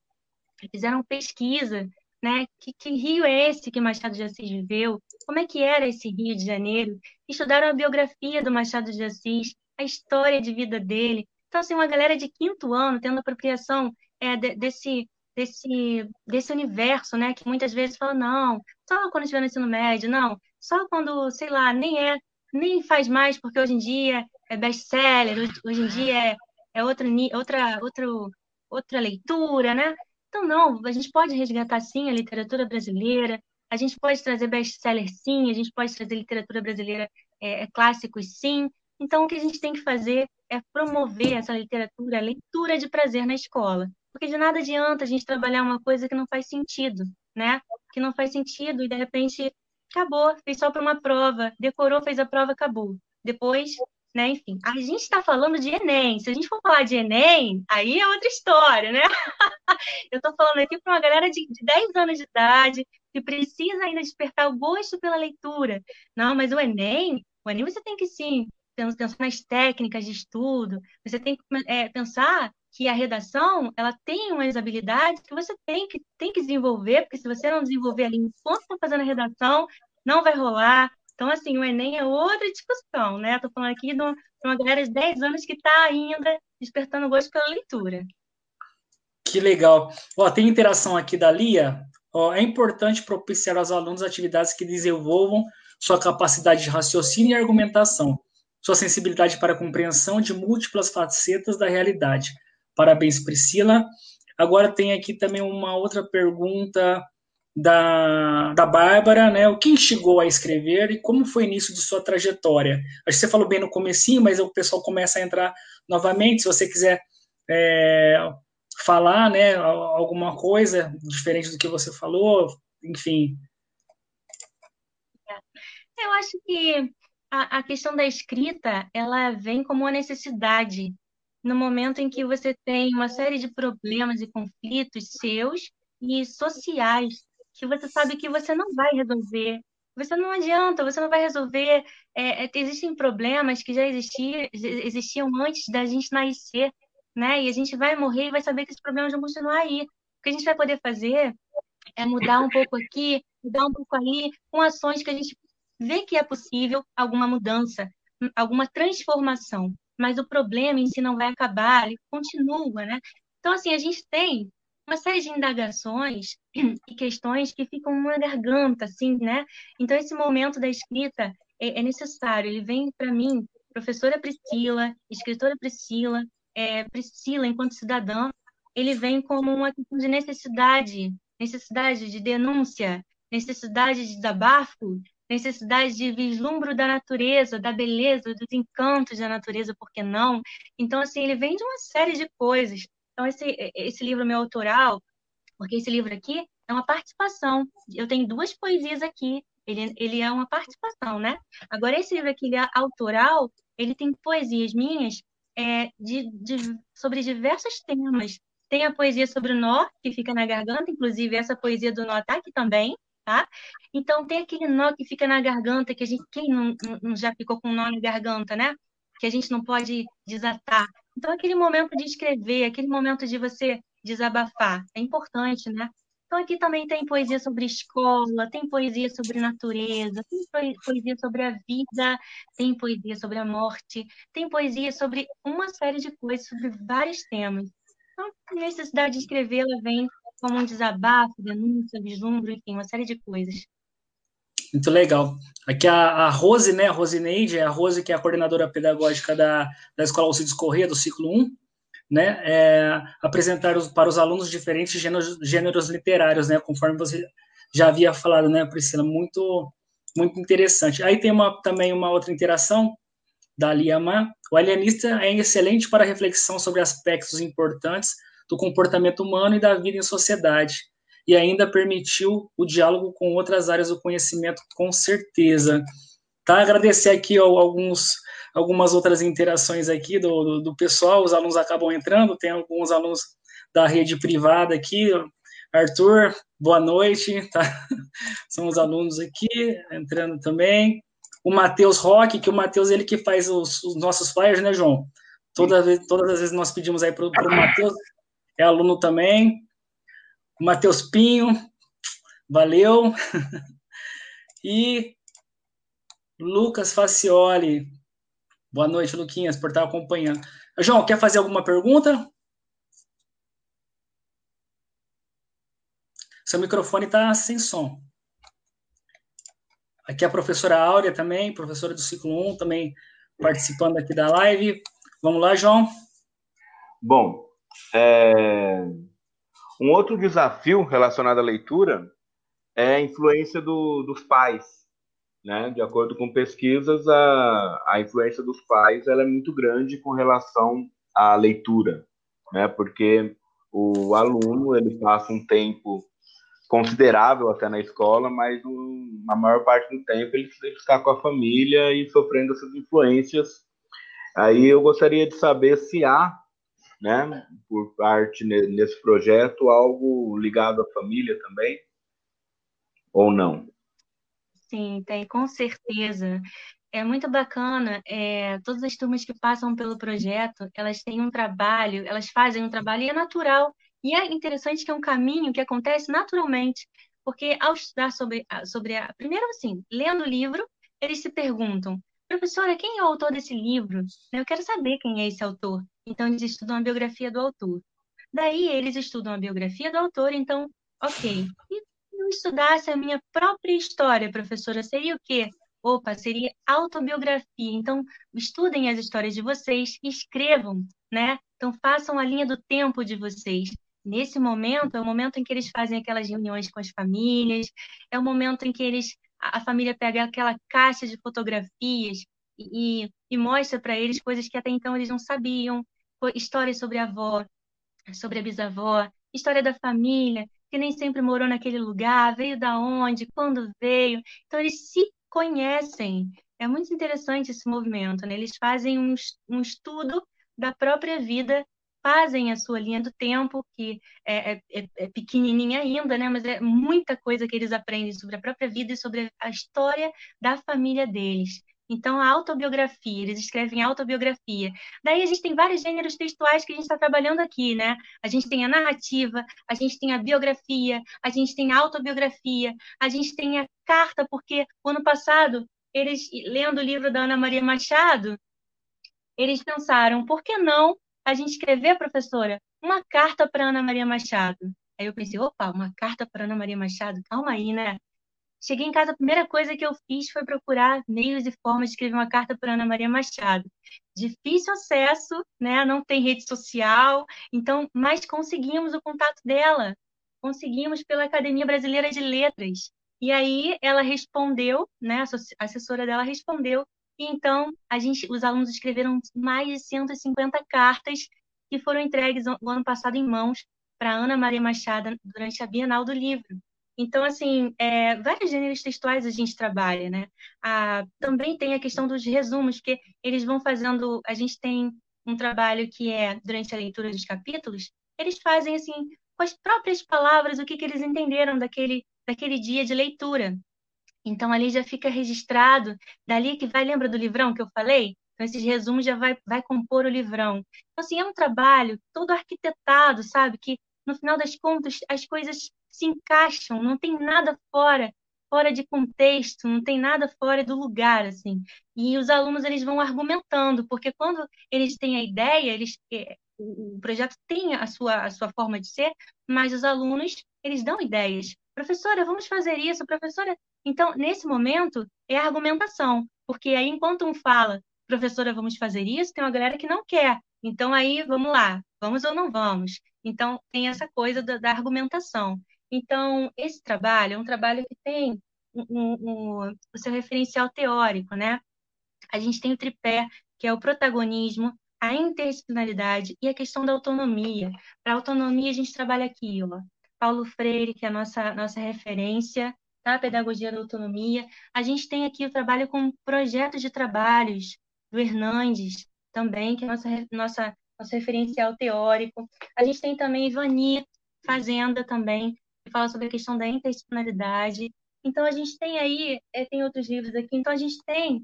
fizeram pesquisa, né? Que, que rio é esse que Machado de Assis viveu? Como é que era esse Rio de Janeiro? Estudaram a biografia do Machado de Assis, a história de vida dele. Então, assim, uma galera de quinto ano tendo apropriação é, de, desse, desse, desse universo, né? Que muitas vezes fala, não, só quando estiver no ensino médio, não, só quando, sei lá, nem é, nem faz mais, porque hoje em dia é best-seller, hoje em dia é, é outra, outra, outra leitura, né? Então, não, a gente pode resgatar sim a literatura brasileira, a gente pode trazer best-seller sim, a gente pode trazer literatura brasileira é, é, clássicos sim. Então, o que a gente tem que fazer é promover essa literatura, a leitura de prazer na escola. Porque de nada adianta a gente trabalhar uma coisa que não faz sentido, né? Que não faz sentido e de repente acabou, fez só para uma prova, decorou, fez a prova, acabou. Depois, né, enfim, a gente está falando de Enem. Se a gente for falar de Enem, aí é outra história, né? Eu estou falando aqui para uma galera de, de 10 anos de idade que precisa ainda despertar o gosto pela leitura. Não, mas o Enem, o Enem você tem que sim pensar nas técnicas de estudo, você tem que é, pensar que a redação ela tem umas habilidades que você tem que, tem que desenvolver, porque se você não desenvolver ali enquanto está fazendo a redação, não vai rolar. Então, assim, o Enem é outra discussão, né? Estou falando aqui de uma, de uma galera de 10 anos que está ainda despertando gosto pela leitura. Que legal. Ó, tem interação aqui da Lia. Ó, é importante propiciar aos alunos atividades que desenvolvam sua capacidade de raciocínio e argumentação, sua sensibilidade para a compreensão de múltiplas facetas da realidade, Parabéns, Priscila. Agora tem aqui também uma outra pergunta da, da Bárbara, né? O que instigou a escrever e como foi o início de sua trajetória? Acho que você falou bem no comecinho, mas o pessoal começa a entrar novamente. Se você quiser é, falar, né, alguma coisa diferente do que você falou, enfim. Eu acho que a, a questão da escrita, ela vem como uma necessidade no momento em que você tem uma série de problemas e conflitos seus e sociais que você sabe que você não vai resolver. Você não adianta, você não vai resolver. É, é, existem problemas que já existiam, existiam antes da gente nascer, né? E a gente vai morrer e vai saber que esses problemas vão continuar aí. O que a gente vai poder fazer é mudar um pouco aqui, mudar um pouco ali, com ações que a gente vê que é possível alguma mudança, alguma transformação mas o problema em si não vai acabar, ele continua, né? Então, assim, a gente tem uma série de indagações e questões que ficam na garganta, assim, né? Então, esse momento da escrita é, é necessário, ele vem para mim, professora Priscila, escritora Priscila, é, Priscila, enquanto cidadã, ele vem como uma questão de necessidade, necessidade de denúncia, necessidade de desabafo, necessidade de vislumbro da natureza, da beleza, dos encantos da natureza, por que não? Então, assim, ele vem de uma série de coisas. Então, esse, esse livro meu autoral, porque esse livro aqui é uma participação. Eu tenho duas poesias aqui, ele, ele é uma participação, né? Agora, esse livro aqui, ele é autoral, ele tem poesias minhas é, de, de, sobre diversos temas. Tem a poesia sobre o nó, que fica na garganta, inclusive essa poesia do nó está aqui também, tá? Então tem aquele nó que fica na garganta, que a gente, quem não, não já ficou com um nó na garganta, né? Que a gente não pode desatar. Então aquele momento de escrever, aquele momento de você desabafar, é importante, né? Então aqui também tem poesia sobre escola, tem poesia sobre natureza, tem poesia sobre a vida, tem poesia sobre a morte, tem poesia sobre uma série de coisas, sobre vários temas. Então, a necessidade de escrever, ela vem como um desabafo, denúncia, vislumbro, enfim, uma série de coisas. Muito legal. Aqui a, a Rose, né, a Rosineide, é a Rose que é a coordenadora pedagógica da, da Escola Alcides Corrêa, do ciclo 1, né, é, apresentar os, para os alunos diferentes gêneros, gêneros literários, né, conforme você já havia falado, né, Priscila, muito, muito interessante. Aí tem uma, também uma outra interação da Liamar. O alienista é excelente para reflexão sobre aspectos importantes do comportamento humano e da vida em sociedade, e ainda permitiu o diálogo com outras áreas do conhecimento, com certeza. Tá? Agradecer aqui ó, alguns, algumas outras interações aqui do, do, do, pessoal, os alunos acabam entrando, tem alguns alunos da rede privada aqui, Arthur, boa noite, tá? São os alunos aqui entrando também. O Matheus Roque, que o Matheus ele que faz os, os, nossos flyers, né, João? Toda vez, todas as vezes nós pedimos aí para o Matheus, é aluno também. Matheus Pinho, valeu. E Lucas Facioli, boa noite, Luquinhas, por estar acompanhando. João, quer fazer alguma pergunta? Seu microfone está sem som. Aqui a professora Áurea também, professora do ciclo 1, também participando aqui da live. Vamos lá, João. Bom, é... um outro desafio relacionado à leitura é a influência do, dos pais. Né? De acordo com pesquisas, a, a influência dos pais ela é muito grande com relação à leitura, né? porque o aluno ele passa um tempo considerável até na escola, mas um, na maior parte do tempo ele está com a família e sofrendo essas influências. Aí eu gostaria de saber se há, né, por parte nesse projeto, algo ligado à família também, ou não? Sim, tem, com certeza. É muito bacana, é, todas as turmas que passam pelo projeto, elas têm um trabalho, elas fazem um trabalho e é natural e é interessante que é um caminho que acontece naturalmente, porque ao estudar sobre, sobre a. Primeiro, assim, lendo o livro, eles se perguntam, professora, quem é o autor desse livro? Eu quero saber quem é esse autor. Então, eles estudam a biografia do autor. Daí, eles estudam a biografia do autor, então, ok. E se eu estudasse a minha própria história, professora, seria o quê? Opa, seria autobiografia. Então, estudem as histórias de vocês escrevam, né? Então, façam a linha do tempo de vocês. Nesse momento, é o momento em que eles fazem aquelas reuniões com as famílias, é o momento em que eles, a família pega aquela caixa de fotografias e, e mostra para eles coisas que até então eles não sabiam, histórias sobre a avó, sobre a bisavó, história da família, que nem sempre morou naquele lugar, veio da onde, quando veio. Então, eles se conhecem. É muito interessante esse movimento, né? Eles fazem um, um estudo da própria vida fazem a sua linha do tempo, que é, é, é, é, pequenininha ainda, né? mas é muita coisa que eles aprendem sobre a própria vida e sobre a história da família deles. Então, a autobiografia, eles escrevem autobiografia. Daí a gente tem vários gêneros textuais que a gente está trabalhando aqui, né? A gente tem a narrativa, a gente tem a biografia, a gente tem a autobiografia, a gente tem a carta, porque o ano passado, eles, lendo o livro da Ana Maria Machado, eles pensaram, por que não a gente escrever, professora, uma carta para Ana Maria Machado. Aí eu pensei, opa, uma carta para Ana Maria Machado? Calma aí, né? Cheguei em casa, a primeira coisa que eu fiz foi procurar meios e formas de escrever uma carta para Ana Maria Machado. Difícil acesso, né? Não tem rede social, então, mas conseguimos o contato dela. Conseguimos pela Academia Brasileira de Letras. E aí ela respondeu, né? A assessora dela respondeu e então, a gente, os alunos escreveram mais de 150 cartas que foram entregues no ano passado em mãos para Ana Maria Machado durante a Bienal do Livro. Então, assim, é, vários gêneros textuais a gente trabalha, né? Ah, também tem a questão dos resumos, que eles vão fazendo. A gente tem um trabalho que é, durante a leitura dos capítulos, eles fazem, assim, com as próprias palavras, o que, que eles entenderam daquele, daquele dia de leitura. Então, ali já fica registrado, dali que vai, lembra do livrão que eu falei? Então, esses resumos já vai, vai compor o livrão. Então, assim, é um trabalho todo arquitetado, sabe? Que, no final das contas, as coisas se encaixam, não tem nada fora, fora de contexto, não tem nada fora do lugar, assim. E os alunos, eles vão argumentando, porque quando eles têm a ideia, eles, é, o projeto tem a sua, a sua forma de ser, mas os alunos, eles dão ideias professora, vamos fazer isso, professora. Então, nesse momento, é argumentação, porque aí, enquanto um fala, professora, vamos fazer isso, tem uma galera que não quer. Então, aí, vamos lá, vamos ou não vamos? Então, tem essa coisa da, da argumentação. Então, esse trabalho é um trabalho que tem um, um, o seu referencial teórico, né? A gente tem o tripé, que é o protagonismo, a interdisciplinaridade e a questão da autonomia. Para autonomia, a gente trabalha aqui, ó, Paulo Freire, que é a nossa, nossa referência, tá? Pedagogia da Autonomia. A gente tem aqui o trabalho com projetos de trabalhos do Hernandes, também, que é nossa, nossa, nosso referencial teórico. A gente tem também Ivani Fazenda também, fala sobre a questão da interdisciplinaridade. Então, a gente tem aí, é, tem outros livros aqui, então a gente tem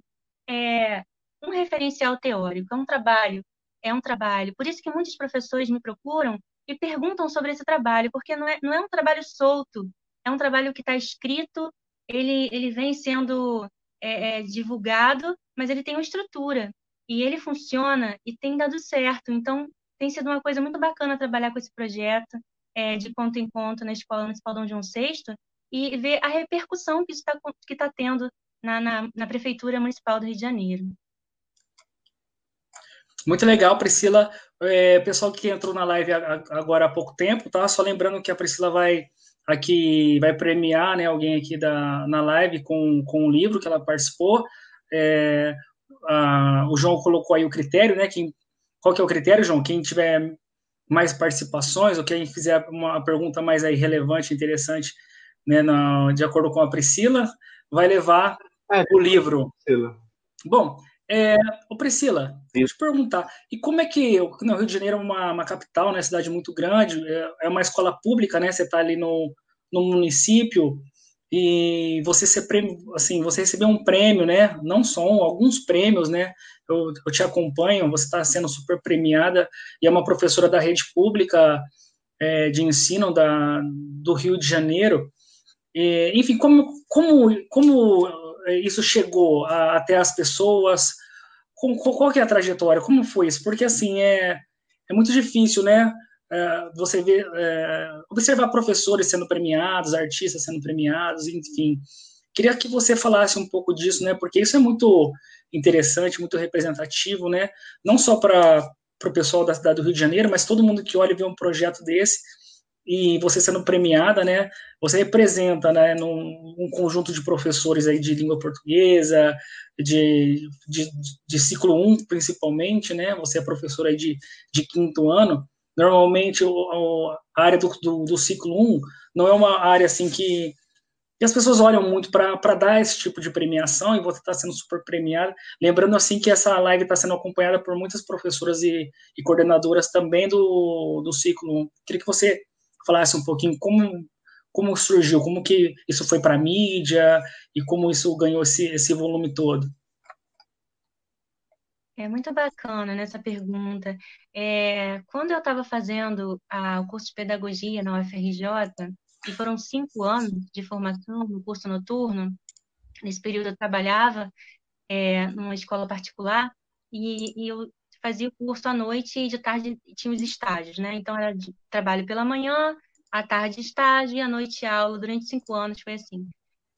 é, um referencial teórico, é um trabalho, é um trabalho. Por isso que muitos professores me procuram e perguntam sobre esse trabalho, porque não é, não é um trabalho solto, é um trabalho que está escrito, ele, ele vem sendo é, é, divulgado, mas ele tem uma estrutura, e ele funciona e tem dado certo. Então, tem sido uma coisa muito bacana trabalhar com esse projeto é, de ponto em ponto na Escola Municipal Dom João VI e ver a repercussão que isso está que tá tendo na, na, na Prefeitura Municipal do Rio de Janeiro. Muito legal, Priscila. É, pessoal que entrou na live agora há pouco tempo, tá? Só lembrando que a Priscila vai aqui vai premiar, né, alguém aqui da, na live com, com um livro que ela participou. É, a, o João colocou aí o critério, né? Quem, qual que é o critério, João? Quem tiver mais participações ou quem fizer uma pergunta mais aí relevante, interessante, né, na, de acordo com a Priscila, vai levar é, o livro. Priscila. Bom, é, ô Priscila, deixa eu te perguntar, e como é que, no Rio de Janeiro é uma, uma capital, né, cidade muito grande, é, é uma escola pública, né, você está ali no, no município, e você ser assim, você recebeu um prêmio, né, não só um, alguns prêmios, né, eu, eu te acompanho, você está sendo super premiada, e é uma professora da rede pública é, de ensino da, do Rio de Janeiro, e, enfim, como, como, como isso chegou a, até as pessoas? Qual que é a trajetória? Como foi isso? Porque, assim, é, é muito difícil, né? É, você vê, é, observar professores sendo premiados, artistas sendo premiados, enfim. Queria que você falasse um pouco disso, né? Porque isso é muito interessante, muito representativo, né? Não só para o pessoal da cidade do Rio de Janeiro, mas todo mundo que olha e vê um projeto desse e você sendo premiada, né, você representa, né, num, um conjunto de professores aí de língua portuguesa, de, de, de ciclo 1 principalmente, né, você é professora aí de, de quinto ano, normalmente o, a área do, do, do, ciclo 1 não é uma área assim que, que as pessoas olham muito para dar esse tipo de premiação e você está sendo super premiada. Lembrando assim que essa live está sendo acompanhada por muitas professoras e, e coordenadoras também do, do ciclo 1. Queria que você falasse um pouquinho como, como surgiu, como que isso foi para a mídia e como isso ganhou esse, esse volume todo. É muito bacana nessa pergunta. É, quando eu estava fazendo a, o curso de pedagogia na UFRJ, e foram cinco anos de formação no curso noturno, nesse período eu trabalhava é, numa escola particular, e, e, eu fazia o curso à noite e de tarde tinha os estágios, né? Então era de trabalho pela manhã, à tarde estágio e à noite aula, durante cinco anos foi assim.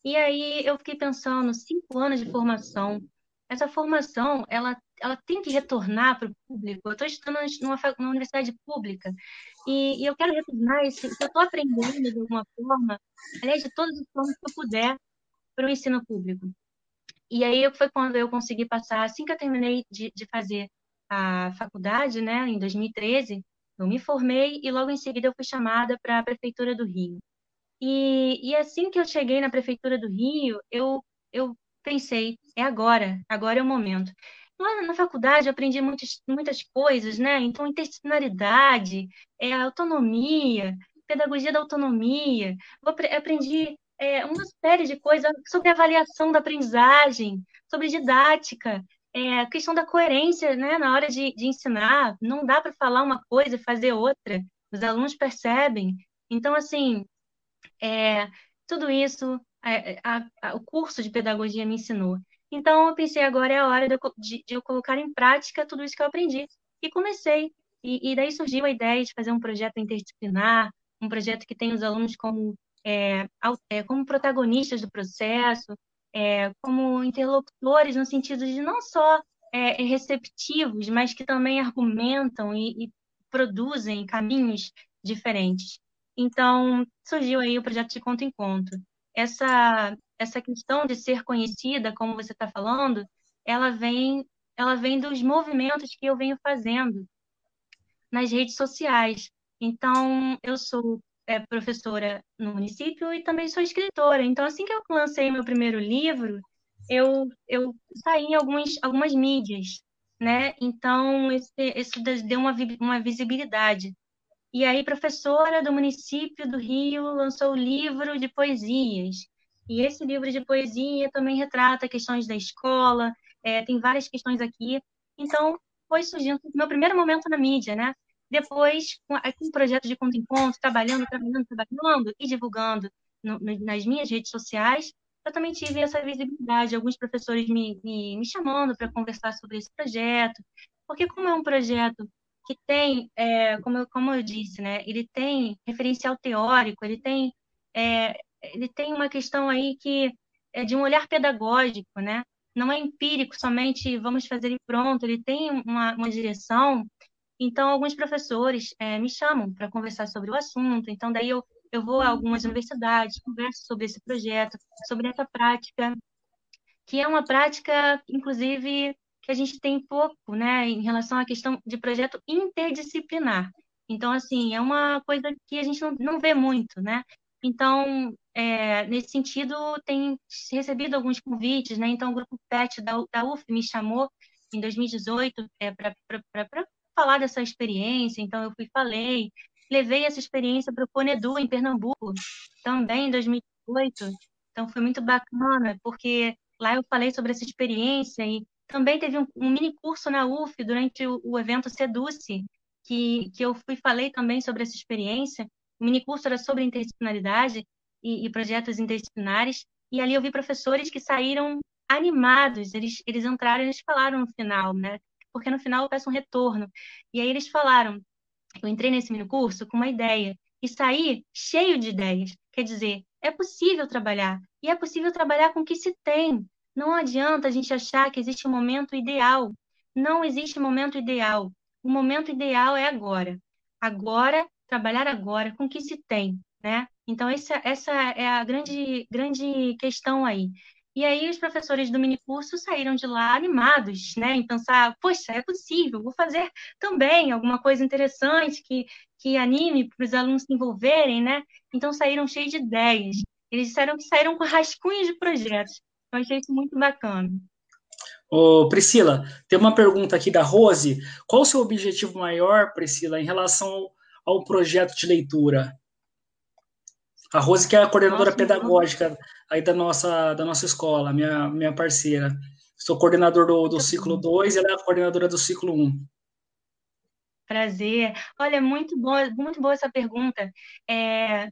E aí eu fiquei pensando, cinco anos de formação, essa formação, ela, ela tem que retornar para o público. Eu estou estudando numa, numa universidade pública e, e, eu quero retornar esse, eu estou aprendendo de alguma forma, aliás, de todas as formas que eu puder, para o ensino público. E aí foi quando eu consegui passar, assim que eu terminei de, de fazer a faculdade, né, em 2013, eu me formei e logo em seguida eu fui chamada para a Prefeitura do Rio. E, e assim que eu cheguei na Prefeitura do Rio, eu, eu pensei, é agora, agora é o momento. Lá na faculdade eu aprendi muitas, muitas coisas, né? Então, interdisciplinaridade, é, autonomia, pedagogia da autonomia. Eu aprendi é, uma série de coisas sobre avaliação da aprendizagem, sobre didática, é, a questão da coerência, né, na hora de, de ensinar, não dá para falar uma coisa e fazer outra, os alunos percebem. Então, assim, é, tudo isso é, a, a, o curso de pedagogia me ensinou. Então, eu pensei, agora é a hora de eu, de, de eu colocar em prática tudo isso que eu aprendi. E comecei. E, e, daí surgiu a ideia de fazer um projeto interdisciplinar, um projeto que tem os alunos como é, é, como protagonistas do processo, é, como interlocutores no sentido de não só é, receptivos, mas que também argumentam e, e produzem caminhos diferentes. Então, surgiu aí o projeto de Conto em Conto. Essa, essa questão de ser conhecida, como você está falando, ela vem, ela vem dos movimentos que eu venho fazendo nas redes sociais. Então, eu sou é, professora no município e também sou escritora. Então, assim que eu lancei meu primeiro livro, eu, eu saí em algumas, algumas mídias, né? Então, esse, isso deu uma, uma visibilidade. E aí, professora do município do Rio lançou o livro de poesias. E esse livro de poesia também retrata questões da escola, é, tem várias questões aqui. Então, foi surgindo meu primeiro momento na mídia, né? Depois, com, com o projeto de conto em conto, trabalhando, trabalhando, trabalhando e divulgando no, no, nas minhas redes sociais, eu também tive essa visibilidade, alguns professores me, me, me chamando para conversar sobre esse projeto, porque como é um projeto que tem, é, como, eu, como eu disse, né, ele tem referencial teórico, ele tem, é, ele tem uma questão aí que é de um olhar pedagógico, né, não é empírico somente vamos fazer e pronto, ele tem uma, uma direção então, alguns professores é, me chamam para conversar sobre o assunto. Então, daí eu, eu vou a algumas universidades, converso sobre esse projeto, sobre essa prática, que é uma prática, inclusive, que a gente tem pouco, né, em relação à questão de projeto interdisciplinar. Então, assim, é uma coisa que a gente não, não vê muito, né? Então, é, nesse sentido, tem recebido alguns convites, né? Então, o grupo PET da, da UF me chamou em 2018 é, para falar dessa experiência, então eu fui falei, levei essa experiência para o Ponedu, em Pernambuco, também em 2018, então foi muito bacana, porque lá eu falei sobre essa experiência e também teve um, um mini curso na UF durante o, o, evento Seduce, que, que eu fui falei também sobre essa experiência, o mini curso era sobre interdisciplinaridade e, e projetos interdisciplinares, e ali eu vi professores que saíram animados, eles, eles entraram e eles falaram no final, né? porque no final eu peço um retorno. E aí eles falaram, eu entrei nesse mini curso com uma ideia e saí cheio de ideias. Quer dizer, é possível trabalhar e é possível trabalhar com o que se tem. Não adianta a gente achar que existe um momento ideal. Não existe momento ideal. O momento ideal é agora. Agora, trabalhar agora com o que se tem, né? Então essa, essa é a grande grande questão aí. E aí os professores do minicurso saíram de lá animados, né, em pensar, poxa, é possível, vou fazer também alguma coisa interessante que, que anime para os alunos se envolverem, né? Então saíram cheios de ideias. Eles disseram que saíram com rascunhos de projetos. Eu achei isso muito bacana. Ô, Priscila, tem uma pergunta aqui da Rose. Qual o seu objetivo maior, Priscila, em relação ao, projeto de leitura? A Rose, que é a coordenadora nossa, pedagógica aí da nossa, da nossa escola, minha, minha parceira. Sou coordenador do, do ciclo 2 e ela é a coordenadora do ciclo 1. Um. Prazer. Olha, muito boa, muito boa essa pergunta. É,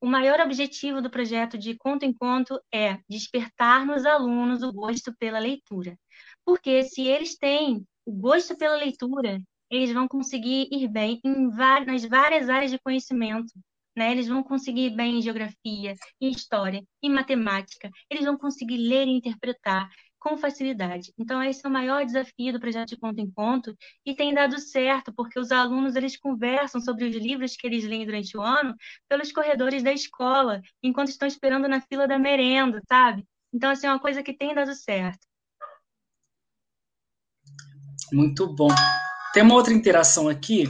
o maior objetivo do projeto de Conto em Conto é despertar nos alunos o gosto pela leitura. Porque se eles têm o gosto pela leitura, eles vão conseguir ir bem em nas várias áreas de conhecimento né? Eles vão conseguir bem em geografia, em história, em matemática, eles vão conseguir ler e interpretar com facilidade. Então, esse é o maior desafio do projeto de Conto em Conto e tem dado certo, porque os alunos eles conversam sobre os livros que eles leem durante o ano pelos corredores da escola, enquanto estão esperando na fila da merenda, sabe? Então, assim, é uma coisa que tem dado certo. Muito bom. Tem uma outra interação aqui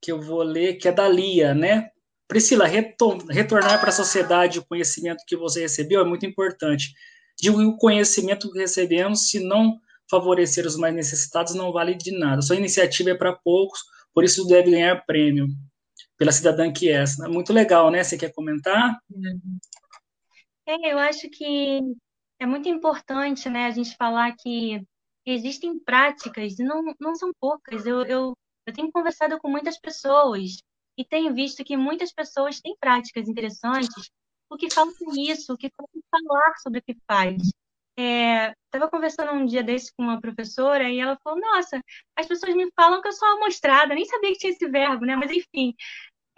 que eu vou ler, que é da Lia, né? Priscila, retornar para a sociedade o conhecimento que você recebeu é muito importante. Digo o conhecimento que recebemos, se não favorecer os mais necessitados, não vale de nada. Sua iniciativa é para poucos, por isso deve ganhar prêmio pela cidadã que é. Muito legal, né? Você quer comentar? É, eu acho que é muito importante, né, a gente falar que existem práticas, não, não são poucas. Eu, eu, eu tenho conversado com muitas pessoas e tenho visto que muitas pessoas têm práticas interessantes, o que falta isso, o que falta falar sobre o que faz. Estava é, conversando um dia desse com uma professora e ela falou: Nossa, as pessoas me falam que eu sou amostrada, nem sabia que tinha esse verbo, né? Mas enfim,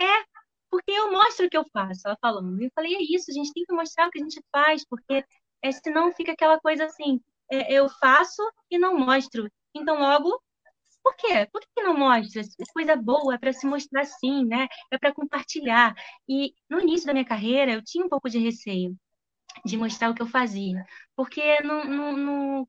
é porque eu mostro o que eu faço, ela falando. E eu falei, é isso, a gente tem que mostrar o que a gente faz, porque é, senão fica aquela coisa assim, é, eu faço e não mostro. Então, logo, por quê? Por que não mostra? Coisa boa, é para se mostrar assim, né? É para compartilhar. E no início da minha carreira, eu tinha um pouco de receio de mostrar o que eu fazia, porque no, no, no,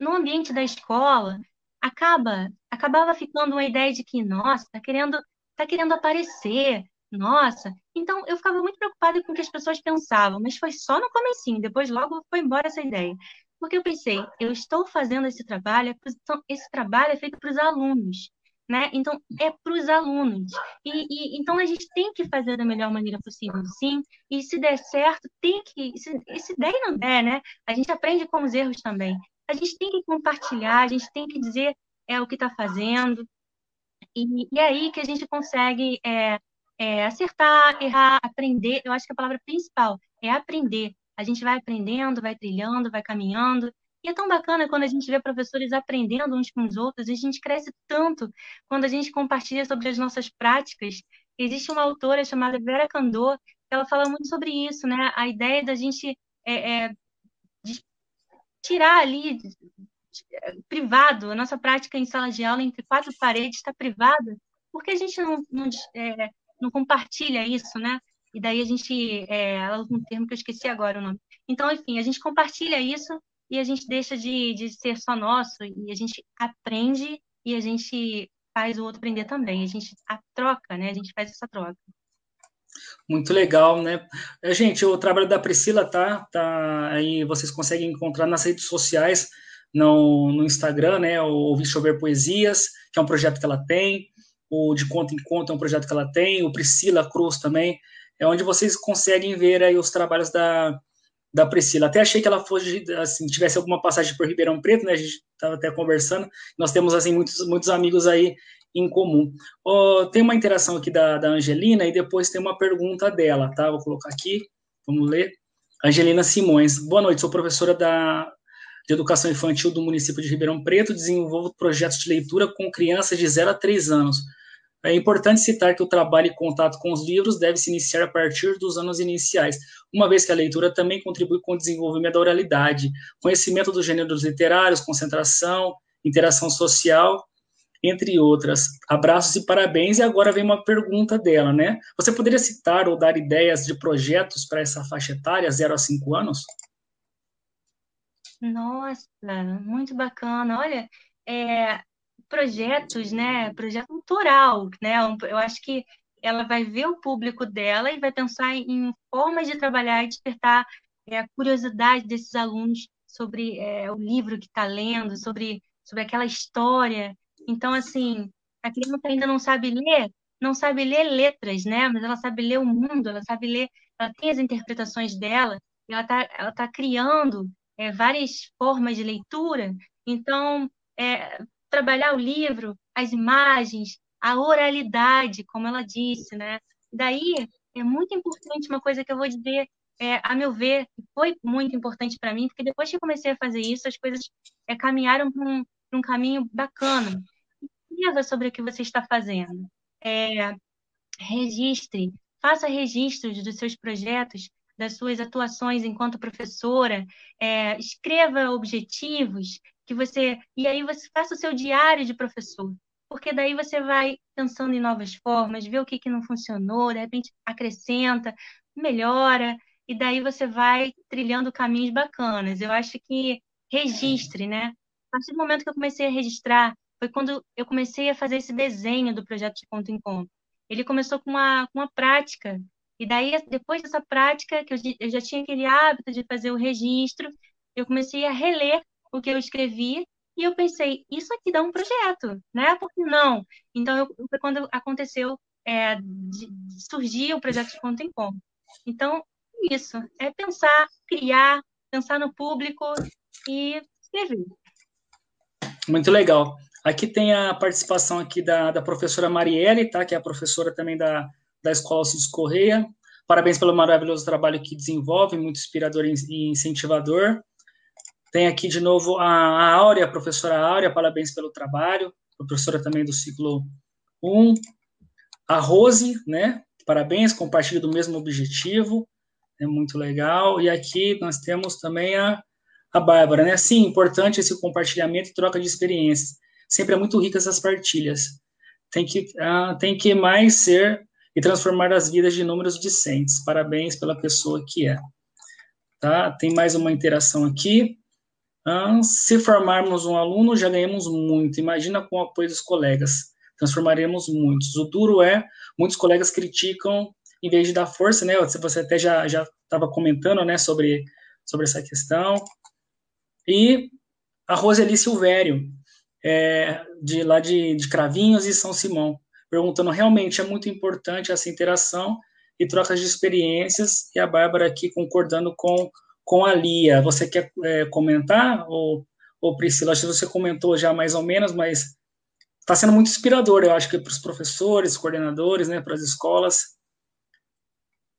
no ambiente da escola, acaba acabava ficando uma ideia de que, nossa, tá querendo, tá querendo aparecer, nossa. Então eu ficava muito preocupada com o que as pessoas pensavam, mas foi só no comecinho, depois logo foi embora essa ideia. Porque eu pensei, eu estou fazendo esse trabalho, então, esse trabalho é feito para os alunos, né? Então é para os alunos. E, e, então a gente tem que fazer da melhor maneira possível, sim. E se der certo, tem que. Se, se der e não der, né? A gente aprende com os erros também. A gente tem que compartilhar, a gente tem que dizer é o que está fazendo. E, e é aí que a gente consegue é, é, acertar, errar, aprender. Eu acho que a palavra principal é aprender. A gente vai aprendendo, vai trilhando, vai caminhando. E é tão bacana quando a gente vê professores aprendendo uns com os outros, a gente cresce tanto quando a gente compartilha sobre as nossas práticas. Existe uma autora chamada Vera Candor, que ela fala muito sobre isso, né? A ideia da gente é, é, tirar ali privado, a nossa prática em sala de aula entre quatro paredes está privada, porque a gente não, não, é, não, compartilha isso, né? E daí a gente, é, um termo que eu esqueci agora o nome. Então, enfim, a gente compartilha isso e a gente deixa de, de ser só nosso e a gente aprende e a gente faz o outro aprender também. A gente a troca, né? A gente faz essa troca. Muito legal, né? Gente, o trabalho da Priscila tá, tá aí, vocês conseguem encontrar nas redes sociais no, no Instagram, né? O Ouvir Chover Poesias, que é um projeto que ela tem. O De Conta em Conta é um projeto que ela tem. O Priscila Cruz também. É onde vocês conseguem ver aí os trabalhos da, da Priscila. Até achei que ela fosse, assim, tivesse alguma passagem por Ribeirão Preto, né? A gente estava até conversando. Nós temos, assim, muitos, muitos amigos aí em comum. Oh, tem uma interação aqui da, da Angelina e depois tem uma pergunta dela, tá? Vou colocar aqui, vamos ler. Angelina Simões. Boa noite, sou professora da de Educação Infantil do município de Ribeirão Preto, desenvolvo projetos de leitura com crianças de 0 a 3 anos. É importante citar que o trabalho e contato com os livros deve se iniciar a partir dos anos iniciais, uma vez que a leitura também contribui com o desenvolvimento da oralidade, conhecimento dos gêneros literários, concentração, interação social, entre outras. Abraços e parabéns. E agora vem uma pergunta dela, né? Você poderia citar ou dar ideias de projetos para essa faixa etária, 0 a 5 anos? Nossa, muito bacana. Olha, é, projetos, né? Projeto autoral, né? Eu acho que ela vai ver o público dela e vai pensar em formas de trabalhar e despertar é, a curiosidade desses alunos sobre é, o livro que está lendo, sobre, sobre aquela história. Então, assim, a criança ainda não sabe ler, não sabe ler letras, né? Mas ela sabe ler o mundo, ela sabe ler, ela tem as interpretações dela, ela está ela tá criando é, várias formas de leitura. Então, é, trabalhar o livro, as imagens, a oralidade, como ela disse, né? Daí é muito importante uma coisa que eu vou dizer, é, a meu ver, foi muito importante para mim, porque depois que eu comecei a fazer isso, as coisas é, caminharam para um, um caminho bacana. Escreva sobre o que você está fazendo. É, registre, faça registros dos seus projetos das suas atuações enquanto professora, é, escreva objetivos que você e aí você faça o seu diário de professor, porque daí você vai pensando em novas formas, vê o que, que não funcionou, de repente acrescenta, melhora, e daí você vai trilhando caminhos bacanas. Eu acho que registre, né? A partir do momento que eu comecei a registrar, foi quando eu comecei a fazer esse desenho do projeto de ponto em ponto. Ele começou com uma, com uma prática e daí, depois dessa prática, que eu, já tinha aquele hábito de fazer o registro, eu comecei a reler o que eu escrevi e eu pensei, isso aqui dá um projeto, né? Por que não? Então, eu, quando aconteceu é, surgir o projeto de conta em conta. Então, isso, é pensar, criar, pensar no público e escrever. Muito legal. Aqui tem a participação aqui da, da professora Marielle, tá? Que é a professora também da, da Escola Alcides Correia. Parabéns pelo maravilhoso trabalho que desenvolve, muito inspirador e incentivador. Tem aqui de novo a, Áurea, a professora Áurea, parabéns pelo trabalho, professora também do ciclo 1. A Rose, né, Parabéns, compartilha do mesmo objetivo. É muito legal. E aqui nós temos também a, a Bárbara, né? Sim, importante esse compartilhamento e troca de experiências. Sempre é muito rica essas partilhas. Tem que, uh, tem que mais ser e transformar as vidas de inúmeros discentes. Parabéns pela pessoa que é. Tá? Tem mais uma interação aqui. Se formarmos um aluno, já ganhamos muito. Imagina com o apoio dos colegas. Transformaremos muitos. O duro é, muitos colegas criticam em vez de dar força, né? Você até já já estava comentando, né, sobre sobre essa questão. E a Roseli Silvério, é, de lá de, de Cravinhos e São Simão, perguntando realmente é muito importante essa interação e trocas de experiências, e a Bárbara aqui concordando com, com a Lia. Você quer é, comentar, ou, ou Priscila? Acho que você comentou já mais ou menos, mas está sendo muito inspirador, eu acho que para os professores, coordenadores, né, para as escolas.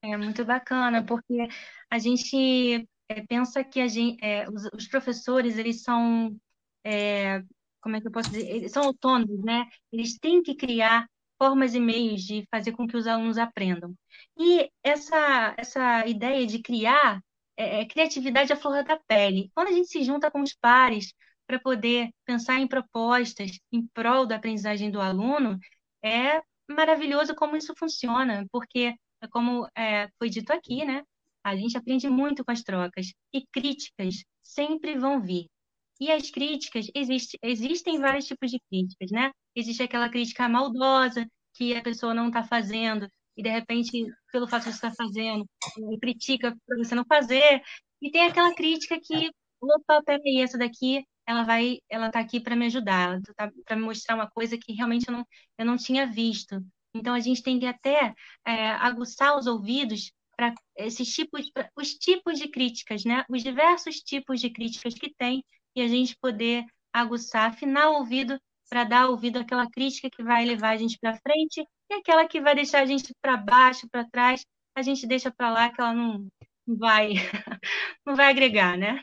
É muito bacana, porque a gente é, pensa que a gente, é, os, os, professores, eles são, é, como é que eu posso dizer, eles são autônomos, né? Eles têm que criar formas e meios de fazer com que os alunos aprendam. E essa, essa ideia de criar é, é criatividade à flor da pele. Quando a gente se junta com os pares para poder pensar em propostas em prol da aprendizagem do aluno, é maravilhoso como isso funciona, porque, como é, foi dito aqui, né? A gente aprende muito com as trocas e críticas sempre vão vir. E as críticas, existe, existem vários tipos de críticas, né? Existe aquela crítica maldosa, que a pessoa não está fazendo, e de repente, pelo fato de estar fazendo, critica para você não fazer. E tem aquela crítica que, opa, peraí, essa daqui, ela vai, ela está aqui para me ajudar, tá para me mostrar uma coisa que realmente eu não, eu não tinha visto. Então, a gente tem que até é, aguçar os ouvidos para esses tipos, os tipos de críticas, né? Os diversos tipos de críticas que tem e a gente poder aguçar, afinar o ouvido para dar ouvido àquela crítica que vai levar a gente para frente e aquela que vai deixar a gente para baixo, para trás, a gente deixa para lá que ela não, vai não vai agregar, né?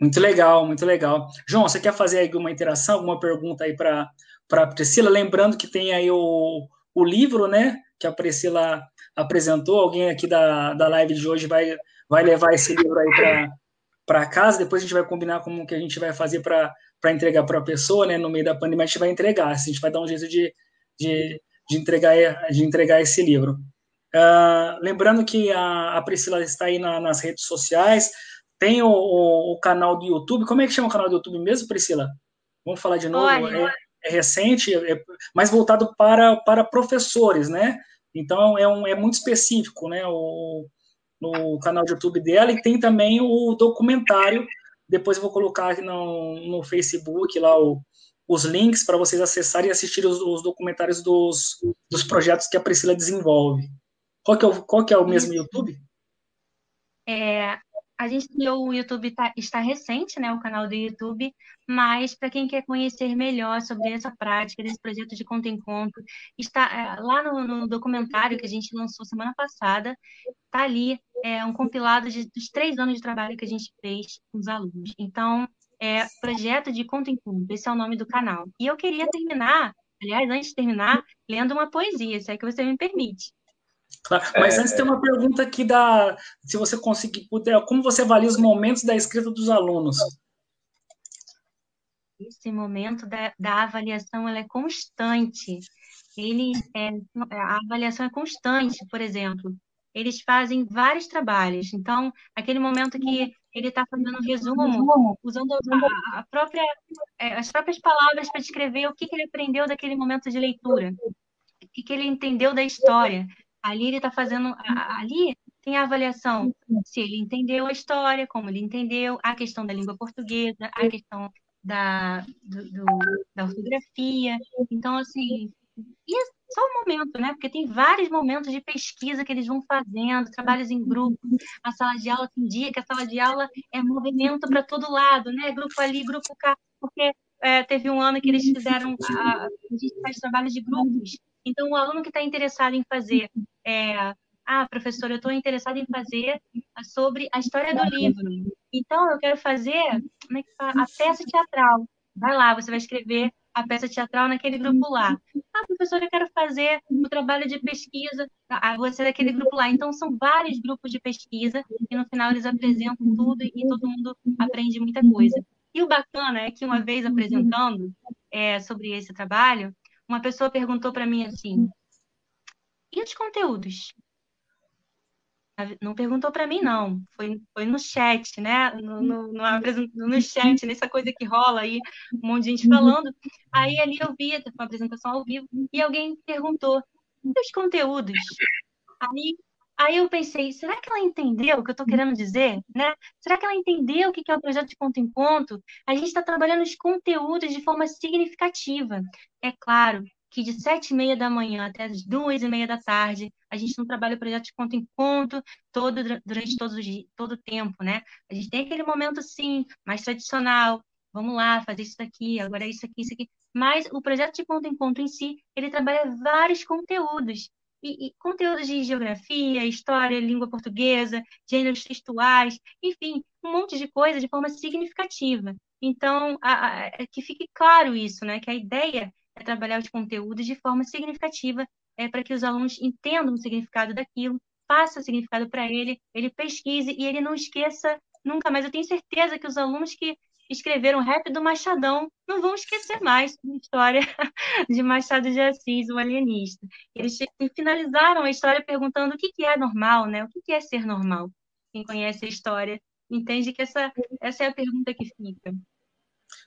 Muito legal, muito legal. João, você quer fazer alguma interação, alguma pergunta aí para para Priscila? Lembrando que tem aí o, o livro, né? Que a Priscila apresentou. Alguém aqui da, da live de hoje vai, vai levar esse livro aí para casa. Depois a gente vai combinar como que a gente vai fazer para entregar para a pessoa, né? No meio da pandemia a gente vai entregar. A gente vai dar um jeito de, de, de entregar, de entregar esse livro. Uh, lembrando que a, a, Priscila está aí na, nas redes sociais, tem o, o, o, canal do YouTube. Como é que chama o canal do YouTube mesmo, Priscila? Vamos falar de novo. É, é recente, é mais voltado para, para professores, né? Então é, um, é muito específico, né? O, no canal do YouTube dela e tem também o documentário. Depois eu vou colocar no, no Facebook lá o, os links para vocês acessarem e assistir os, os, documentários dos, dos projetos que a Priscila desenvolve. Qual que é o, qual que é o mesmo YouTube? É, a gente o YouTube, tá, está recente, né, o canal do YouTube, mas para quem quer conhecer melhor sobre essa prática, desse projeto de conta em está é, lá no, no, documentário que a gente lançou semana passada, está ali é, um compilado de, dos três anos de trabalho que a gente fez com os alunos. Então, é Projeto de Conta em Conta, esse é o nome do canal. E eu queria terminar, aliás, antes de terminar, lendo uma poesia, se é que você me permite. Claro. Mas é, antes tem uma pergunta aqui da, se você conseguir, puder, como você avalia os momentos da escrita dos alunos? Esse momento da, da avaliação ela é constante. Ele é, a avaliação é constante, por exemplo. Eles fazem vários trabalhos. Então, aquele momento que ele está fazendo um resumo, usando a, a própria, é, as próprias palavras para descrever o que, que ele aprendeu daquele momento de leitura, o que, que ele entendeu da história. Ali ele está fazendo. Ali tem a avaliação se ele entendeu a história, como ele entendeu, a questão da língua portuguesa, a questão da, do, do, da ortografia. Então, assim, e só um momento, né? Porque tem vários momentos de pesquisa que eles vão fazendo, trabalhos em grupo. A sala de aula tem dia que a sala de aula é movimento para todo lado, né? Grupo ali, grupo cá, porque é, teve um ano que eles fizeram. A, a gente faz trabalhos de grupos. Então, o aluno que está interessado em fazer é, ah, professor, eu estou interessada em fazer sobre a história do livro. Então, eu quero fazer como é que fala? a peça teatral. Vai lá, você vai escrever a peça teatral naquele grupo lá. Ah, professora, eu quero fazer o trabalho de pesquisa. Ah, você é daquele grupo lá. Então, são vários grupos de pesquisa e no final eles apresentam tudo e todo mundo aprende muita coisa. E o bacana é que uma vez apresentando é, sobre esse trabalho, uma pessoa perguntou para mim assim: e os conteúdos? Não perguntou para mim, não. Foi, foi no chat, né? No, no, no, no, chat, nessa coisa que rola aí, um monte de gente falando. Aí ali eu vi uma apresentação ao vivo e alguém perguntou: e os conteúdos? Aí Aí eu pensei, será que ela entendeu o que eu estou querendo dizer? Né? Será que ela entendeu o que é o projeto de ponto em ponto? A gente está trabalhando os conteúdos de forma significativa. É claro que de sete e meia da manhã até as duas e meia da tarde, a gente não trabalha o projeto de ponto em ponto todo, durante todo, todo o tempo, né? A gente tem aquele momento, sim, mais tradicional, vamos lá, fazer isso daqui, agora é isso aqui, isso aqui. Mas o projeto de ponto em ponto em si, ele trabalha vários conteúdos e, e conteúdos de geografia, história, língua portuguesa, gêneros textuais, enfim, um monte de coisa de forma significativa. Então, a, a, é que fique claro isso, né? Que a ideia é trabalhar os conteúdos de forma significativa, é para que os alunos entendam o significado daquilo, faça o significado para ele, ele pesquise e ele não esqueça nunca mais. Eu tenho certeza que os alunos que escreveram Rap do Machadão não vão esquecer mais a história de Machado de Assis, o alienista. Eles finalizaram a história perguntando o que, é normal, né? O que, é ser normal? Quem conhece a história entende que essa, essa é a pergunta que fica.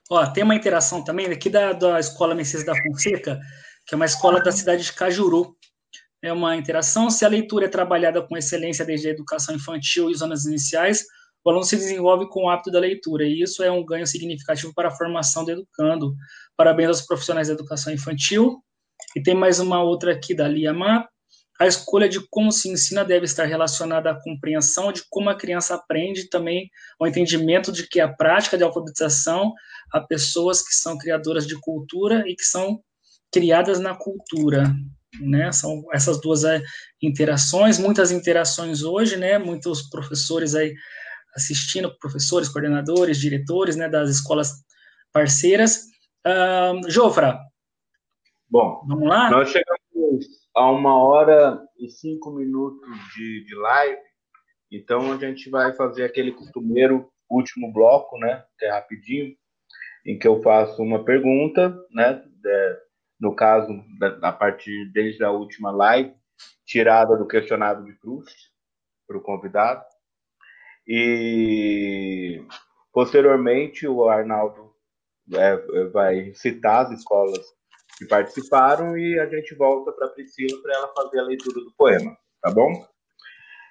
Ó, tem uma interação também aqui da, da Escola Messias da Fonseca, que é uma escola da cidade de Cajuru. É uma interação. Se a leitura é trabalhada com excelência desde a educação infantil e zonas iniciais, o aluno se desenvolve com o hábito da leitura, e isso é um ganho significativo para a formação do educando. Parabéns aos profissionais da educação infantil. E tem mais uma outra aqui da Liamar. A escolha de como se ensina deve estar relacionada à compreensão de como a criança aprende, também ao entendimento de que a prática de alfabetização há pessoas que são criadoras de cultura e que são criadas na cultura. Né? São essas duas é, interações, muitas interações hoje, né? Muitos professores aí assistindo, professores, coordenadores, diretores né, das escolas parceiras. Uh, Jofra. Bom, vamos lá? Nós chegamos a uma hora e cinco minutos de, de live, então a gente vai fazer aquele costumeiro último bloco, né, que é rapidinho, em que eu faço uma pergunta, né, de, no caso, da, a partir desde a última live, tirada do questionário de Proust para o convidado. E posteriormente o Arnaldo é, vai citar as escolas que participaram e a gente volta para a Priscila para ela fazer a leitura do poema, tá bom?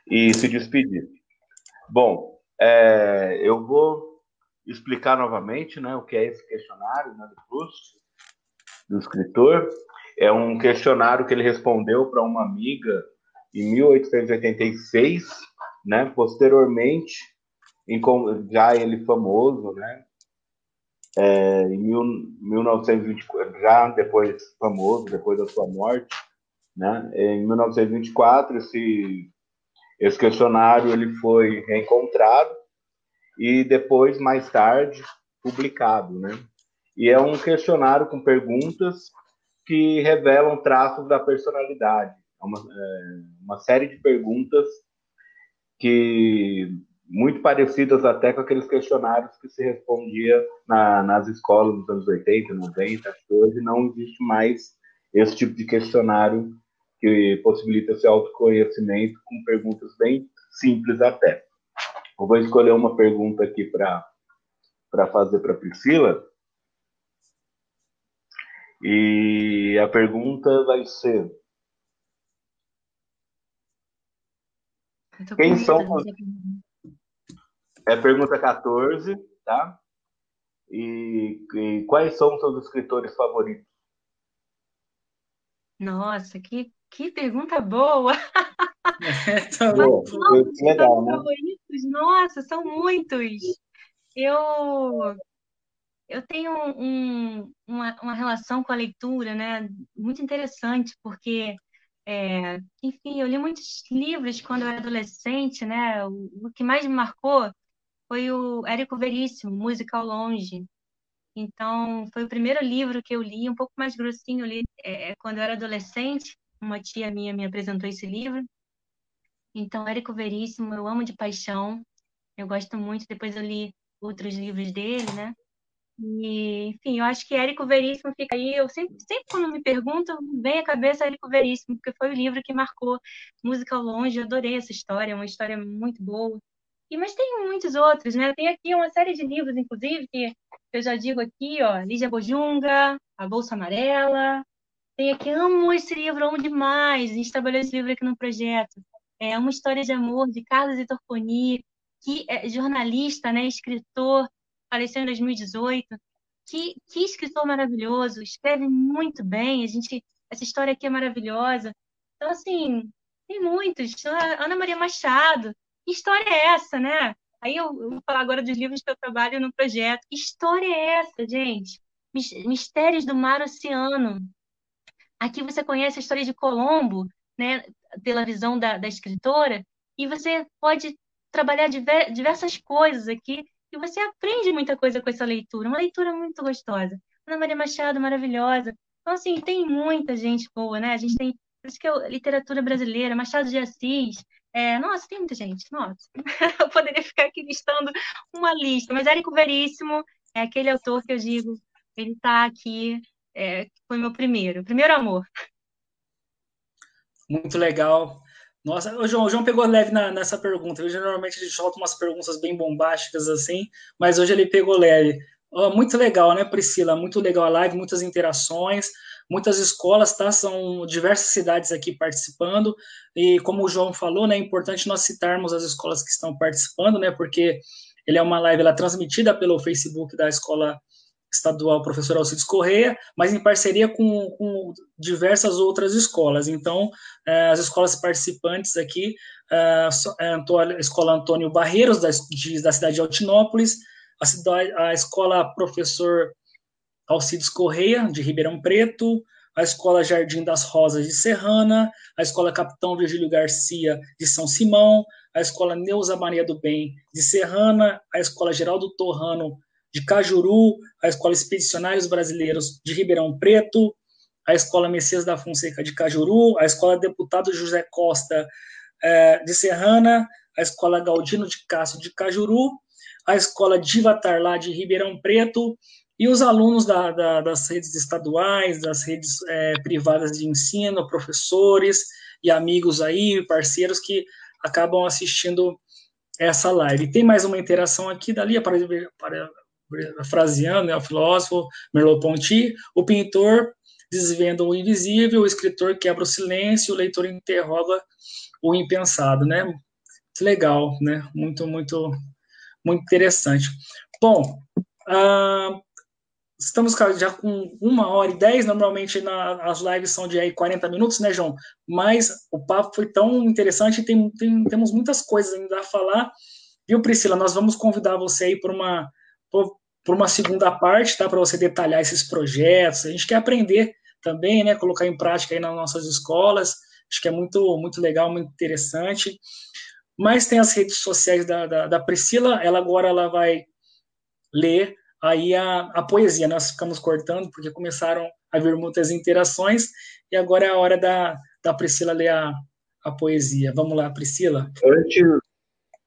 E se despedir. Bom, é, eu vou explicar novamente né, o que é esse questionário né, do Proust, do escritor. É um questionário que ele respondeu para uma amiga em 1886 né? Posteriormente, já ele famoso, né? É, em mil, 1924, já depois famoso, depois da sua morte, né? Em 1924, esse, esse questionário ele foi reencontrado e depois, mais tarde, publicado, né? E é um questionário com perguntas que revelam traços da personalidade. É uma, é, uma série de perguntas que muito parecidas até com aqueles questionários que se respondia na, nas escolas dos anos 80, 90, acho que hoje não existe mais esse tipo de questionário que possibilita esse autoconhecimento com perguntas bem simples até. Eu vou escolher uma pergunta aqui para fazer para Priscila. E a pergunta vai ser: Quem são os... É pergunta 14, tá? E, e, quais são os seus escritores favoritos? Nossa, que, que pergunta boa! É, tá bom. que legal, né? favoritos? Nossa, são muitos! Eu, eu tenho um, uma, uma relação com a leitura, né, muito interessante, porque é, enfim, eu li muitos livros quando eu era adolescente, né? O, o que mais me marcou foi o Érico Veríssimo, Música ao Longe. Então, foi o primeiro livro que eu li, um pouco mais grossinho, eu li é, quando eu era adolescente. Uma tia minha me apresentou esse livro. Então, Érico Veríssimo, eu amo de paixão. Eu gosto muito. Depois eu li outros livros dele, né? E, enfim, eu acho que Érico Veríssimo fica aí. Eu sempre, sempre quando me perguntam, vem à cabeça Érico Veríssimo, porque foi o livro que marcou Música ao Longe. Eu adorei essa história, é uma história muito boa. E, mas tem muitos outros, né? Tem aqui uma série de livros, inclusive, que eu já digo aqui, ó, Lígia Bojunga, A Bolsa Amarela. Tem aqui, amo esse livro, amo demais. A gente trabalhou esse livro aqui no projeto. É uma história de amor de Carlos Itorconi, que é jornalista, né, escritor, faleceu em 2018. Que, que escritor maravilhoso, escreve muito bem. A gente, essa história aqui é maravilhosa. Então, assim, tem muitos. Ana Maria Machado, que história é essa, né? Aí eu, vou falar agora dos livros que eu trabalho no projeto. Que história é essa, gente? Mistérios do Mar Oceano. Aqui você conhece a história de Colombo, né, pela visão da, da escritora, e você pode trabalhar diver, diversas coisas aqui, e você aprende muita coisa com essa leitura. Uma leitura muito gostosa. Ana Maria Machado, maravilhosa. Então, assim, tem muita gente boa, né? A gente tem, por isso que é literatura brasileira, Machado de Assis, é, nossa, tem muita gente, nossa. Eu poderia ficar aqui listando uma lista, mas Érico Veríssimo é aquele autor que eu digo, ele está aqui, é, foi meu primeiro, primeiro amor. Muito legal. Nossa, o João, o João pegou leve na, nessa pergunta. Eu, geralmente gente solta umas perguntas bem bombásticas assim, mas hoje ele pegou leve. Oh, muito legal, né, Priscila? Muito legal a live, muitas interações muitas escolas, tá? São diversas cidades aqui participando, e como o João falou, né, é importante nós citarmos as escolas que estão participando, né, porque ele é uma live ela é transmitida pelo Facebook da Escola Estadual Professor Alcides Correia, mas em parceria com, com diversas outras escolas. Então, eh, as escolas participantes aqui, eh, a Escola Antônio Barreiros, da, da cidade de Altinópolis, a, cidade, a Escola Professor Alcides Correia, de Ribeirão Preto, a Escola Jardim das Rosas de Serrana, a Escola Capitão Virgílio Garcia de São Simão, a Escola Neuza Maria do Bem de Serrana, a Escola Geraldo Torrano de Cajuru, a Escola Expedicionários Brasileiros de Ribeirão Preto, a Escola Messias da Fonseca de Cajuru, a Escola Deputado José Costa eh, de Serrana, a Escola Galdino de Castro de Cajuru, a Escola Diva Tarlá de Ribeirão Preto, e os alunos da, da, das redes estaduais, das redes é, privadas de ensino, professores e amigos aí, parceiros que acabam assistindo essa live. Tem mais uma interação aqui dali, para, para fraseando, né, o filósofo Merleau-Ponty, o pintor desvenda o invisível, o escritor quebra o silêncio, o leitor interroga o impensado, né? Legal, né? Muito, muito, muito interessante. Bom, uh, Estamos já com uma hora e dez, normalmente na, as lives são de aí 40 minutos, né, João? Mas o papo foi tão interessante, tem, tem, temos muitas coisas ainda a falar. Viu, Priscila? Nós vamos convidar você aí para uma, por, uma segunda parte, tá? Para você detalhar esses projetos. A gente quer aprender também, né? Colocar em prática aí nas nossas escolas. Acho que é muito, muito legal, muito interessante. Mas tem as redes sociais da, da, da Priscila. Ela agora ela vai ler Aí a, a poesia, nós ficamos cortando, porque começaram a vir muitas interações, e agora é a hora da, da Priscila ler a, a poesia. Vamos lá, Priscila. Antes,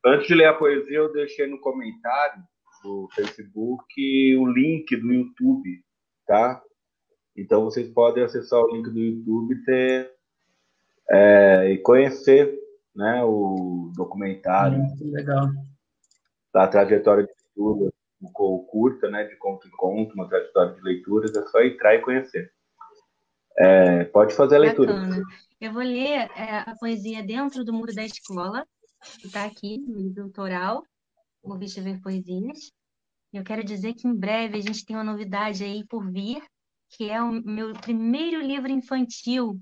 antes de ler a poesia, eu deixei no comentário do Facebook o link do YouTube, tá? Então vocês podem acessar o link do YouTube ter, é, e conhecer né, o documentário. Muito legal. Da trajetória de estudo curta, né, de conto em conto, uma trajetória de leituras, é só entrar e conhecer. É, pode fazer a leitura. Bacana. Eu vou ler é, a poesia Dentro do Muro da Escola, que está aqui no livro autoral, o Bicho Ver Poesias. Eu quero dizer que em breve a gente tem uma novidade aí por vir, que é o meu primeiro livro infantil,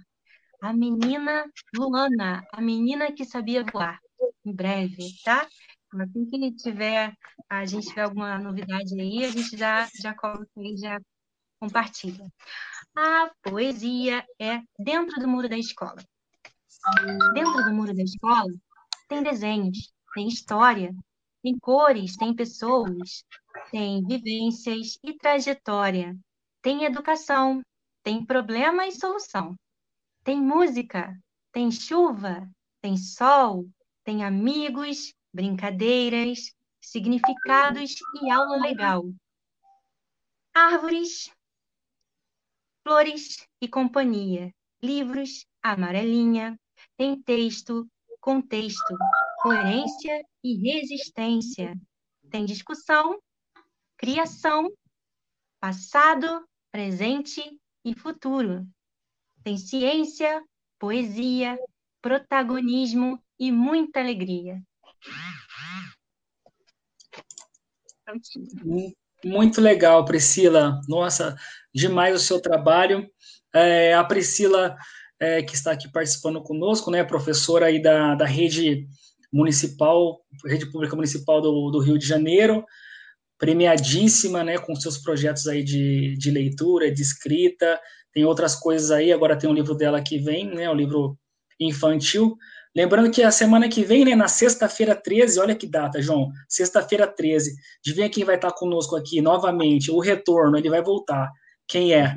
A Menina Luana, a menina que sabia voar. Em breve, tá? Assim que tiver, a gente tiver alguma novidade aí, a gente já, já coloca aí, já compartilha. A poesia é dentro do muro da escola. Dentro do muro da escola tem desenhos, tem história, tem cores, tem pessoas, tem vivências e trajetória, tem educação, tem problema e solução, tem música, tem chuva, tem sol, tem amigos, brincadeiras, significados e aula legal. Árvores, flores e companhia, livros, amarelinha, tem texto, contexto, coerência e resistência. Tem discussão, criação, passado, presente e futuro. Tem ciência, poesia, protagonismo e muita alegria. Muito legal, Priscila. Nossa, demais o seu trabalho. É, a Priscila, é, que está aqui participando conosco, né, professora aí da, da rede municipal, rede pública municipal do, do Rio de Janeiro, premiadíssima, né, com seus projetos aí de, de leitura, de escrita, tem outras coisas aí, agora tem um livro dela que vem, né, o livro infantil, Lembrando que a semana que vem, né, na sexta-feira 13, olha que data, João, sexta-feira 13, adivinha quem vai estar conosco aqui novamente, o retorno, ele vai voltar. Quem é?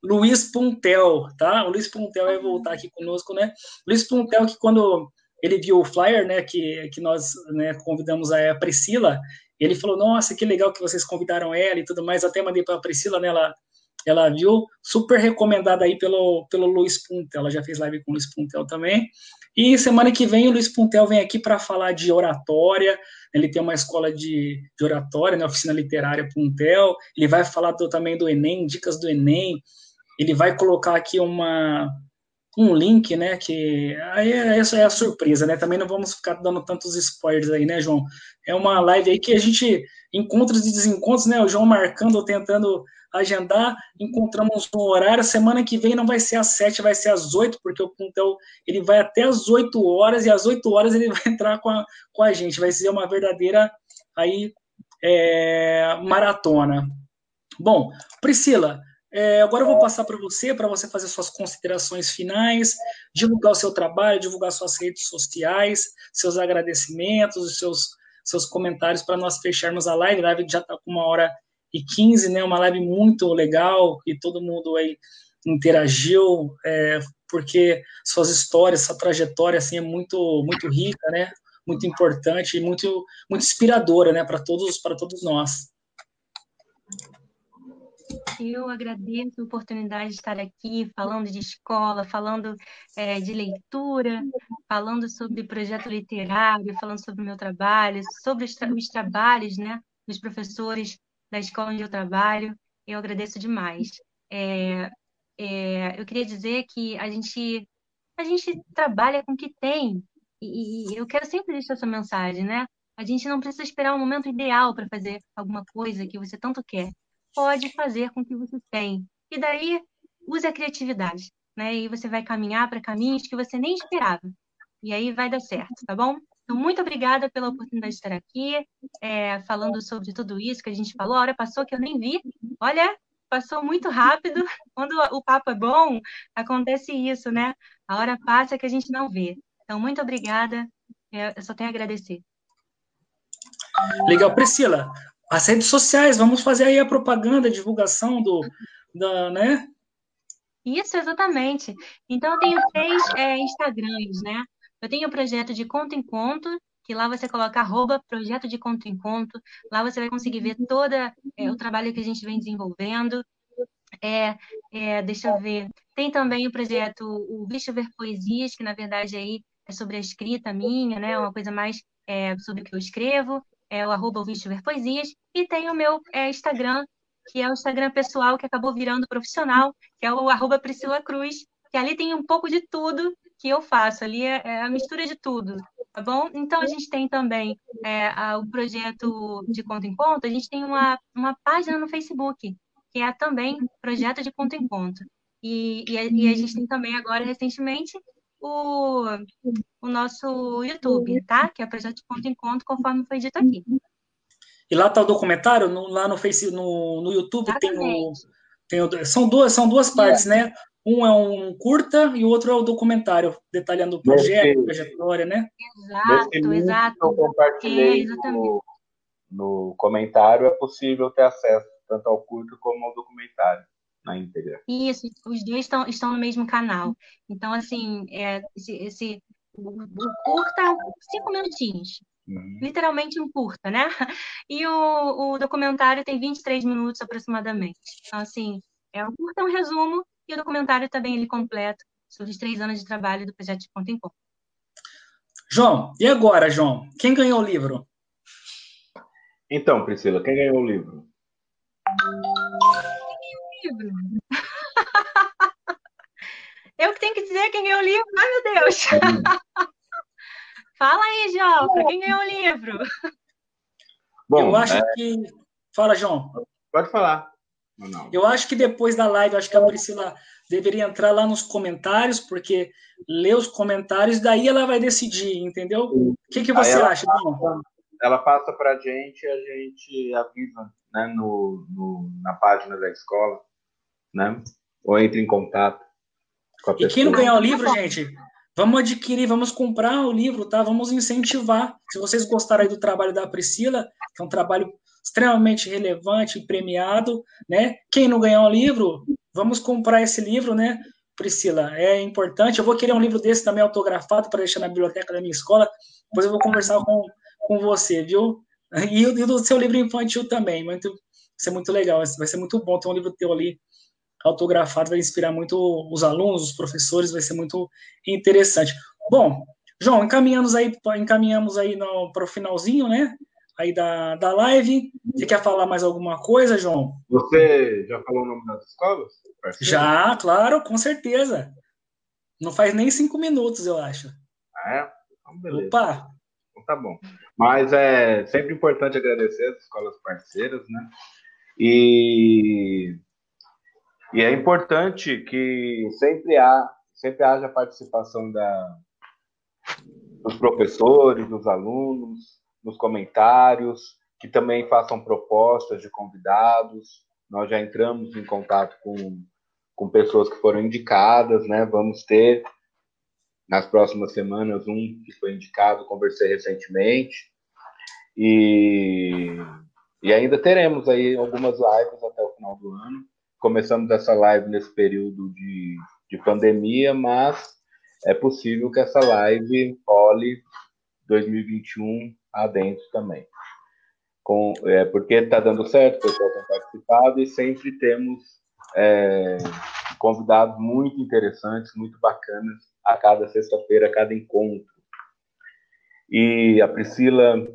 Luiz Puntel, tá? O Luiz Puntel vai voltar aqui conosco, né? Luiz Puntel, que quando ele viu o flyer, né, que, que nós né, convidamos a Priscila, ele falou, nossa, que legal que vocês convidaram ela e tudo mais, até mandei para a Priscila, né, ela, ela viu, super recomendada aí pelo, pelo Luiz Puntel, ela já fez live com o Luiz Puntel também, e semana que vem o Luiz Puntel vem aqui para falar de oratória. Ele tem uma escola de, de oratória, né, oficina literária Puntel. Ele vai falar do, também do Enem, dicas do Enem. Ele vai colocar aqui uma, um link, né? Que aí é, essa é a surpresa, né? Também não vamos ficar dando tantos spoilers aí, né, João? É uma live aí que a gente encontros e desencontros, né? O João marcando, tentando agendar, encontramos um horário. Semana que vem não vai ser às sete, vai ser às oito, porque o Puntel ele vai até às oito horas e às oito horas ele vai entrar com a, com a gente. Vai ser uma verdadeira aí é, maratona. Bom, Priscila, é, agora eu vou passar para você, para você fazer suas considerações finais, divulgar o seu trabalho, divulgar suas redes sociais, seus agradecimentos, os seus, seus comentários para nós fecharmos a live. A live já está com uma hora e 15, né? Uma live muito legal e todo mundo aí interagiu, é, porque suas histórias, sua trajetória assim é muito muito rica, né? Muito importante e muito muito inspiradora, né? Para todos para todos nós. Eu agradeço a oportunidade de estar aqui falando de escola, falando é, de leitura, falando sobre projeto literário, falando sobre o meu trabalho, sobre os, tra os trabalhos né, dos professores da escola onde eu trabalho. Eu agradeço demais. É, é, eu queria dizer que a gente, a gente trabalha com o que tem. E, e eu quero sempre deixar essa mensagem, né? A gente não precisa esperar um momento ideal para fazer alguma coisa que você tanto quer. Pode fazer com o que você tem. E daí, use a criatividade, né? E você vai caminhar para caminhos que você nem esperava. E aí vai dar certo, tá bom? Então, muito obrigada pela oportunidade de estar aqui, é, falando sobre tudo isso que a gente falou. A hora passou que eu nem vi. Olha, passou muito rápido. Quando o papo é bom, acontece isso, né? A hora passa que a gente não vê. Então, muito obrigada. Eu só tenho a agradecer. Legal. Priscila, as redes sociais, vamos fazer aí a propaganda, a divulgação do, da, né? Isso, exatamente. Então, eu tenho três é, Instagrams, né? Eu tenho o projeto de conto em conto, que lá você coloca arroba projeto de conto em conto. Lá você vai conseguir ver todo é, o trabalho que a gente vem desenvolvendo. É, é, deixa eu ver. Tem também o projeto o Bicho Ver Poesias, que na verdade aí é sobre a escrita minha, né? Uma coisa mais é, sobre o que eu escrevo. É o arroba o Bicho Ver Poesias. E tem o meu é, Instagram, que é o Instagram pessoal que acabou virando profissional, que é o arroba Priscila Cruz, que ali tem um pouco de tudo que eu faço. Ali é, é a mistura de tudo, tá bom? Então, a gente tem também é, a, o projeto de Conto em Conto, a gente tem uma, uma página no Facebook, que é também Projeto de Conto em Conto. E, e, a, e a gente tem também agora, recentemente, o, o nosso YouTube, tá? Que é o Projeto de Conto em Conto, conforme foi dito aqui. E lá está o documentário, no, lá no Facebook, no, no YouTube tem o, tem o, são duas são duas partes, né? Um é um curta e o outro é o documentário, detalhando o projeto, a trajetória, né? Exato, exato. Eu compartilhei é, exatamente. no comentário, é possível ter acesso tanto ao curto como ao documentário na íntegra. Isso, os dois estão, estão no mesmo canal. Então, assim, é, esse, esse o, o curta, cinco minutinhos. Uhum. Literalmente um curta, né? E o, o documentário tem 23 minutos aproximadamente. Então, assim, é um curta, é um resumo, e o documentário também ele completo sobre os três anos de trabalho do projeto de Ponto em Ponto. João, e agora, João? Quem ganhou o livro? Então, Priscila, quem ganhou o livro? Livro? Eu que tenho que dizer quem ganhou o livro? Ai, meu Deus! Fala aí, João, quem ganhou o livro? Bom, eu acho é... que. Fala, João. Pode falar. Não. Eu acho que depois da live, acho que a Priscila deveria entrar lá nos comentários, porque lê os comentários, daí ela vai decidir, entendeu? O que, que você acha, passa, Ela passa para a gente, a gente avisa né, no, no, na página da escola, né? Ou entra em contato com a pessoa. E quem não ganhar o livro, gente, vamos adquirir, vamos comprar o livro, tá? Vamos incentivar. Se vocês gostarem do trabalho da Priscila, que é um trabalho extremamente relevante e premiado, né? Quem não ganhar o livro, vamos comprar esse livro, né? Priscila, é importante. Eu vou querer um livro desse também autografado para deixar na biblioteca da minha escola. Depois eu vou conversar com, com você, viu? E, e do seu livro infantil também. Muito, vai ser muito legal. Vai ser muito bom ter um livro teu ali autografado. Vai inspirar muito os alunos, os professores. Vai ser muito interessante. Bom, João, encaminhamos aí, encaminhamos aí para o finalzinho, né? aí da, da live. Você quer falar mais alguma coisa, João? Você já falou o nome das escolas? Já, claro, com certeza. Não faz nem cinco minutos, eu acho. Ah, é? Então, beleza. Opa! Então, tá bom. Mas é sempre importante agradecer as escolas parceiras, né? E, e é importante que sempre, há, sempre haja participação da, dos professores, dos alunos, nos comentários, que também façam propostas de convidados. Nós já entramos em contato com, com pessoas que foram indicadas, né? Vamos ter nas próximas semanas um que foi indicado, conversei recentemente. E, e ainda teremos aí algumas lives até o final do ano. Começamos essa live nesse período de, de pandemia, mas é possível que essa live role 2021 adentro também. Com, é, porque está dando certo, o pessoal tem participado e sempre temos é, convidados muito interessantes, muito bacanas a cada sexta-feira, a cada encontro. E a Priscila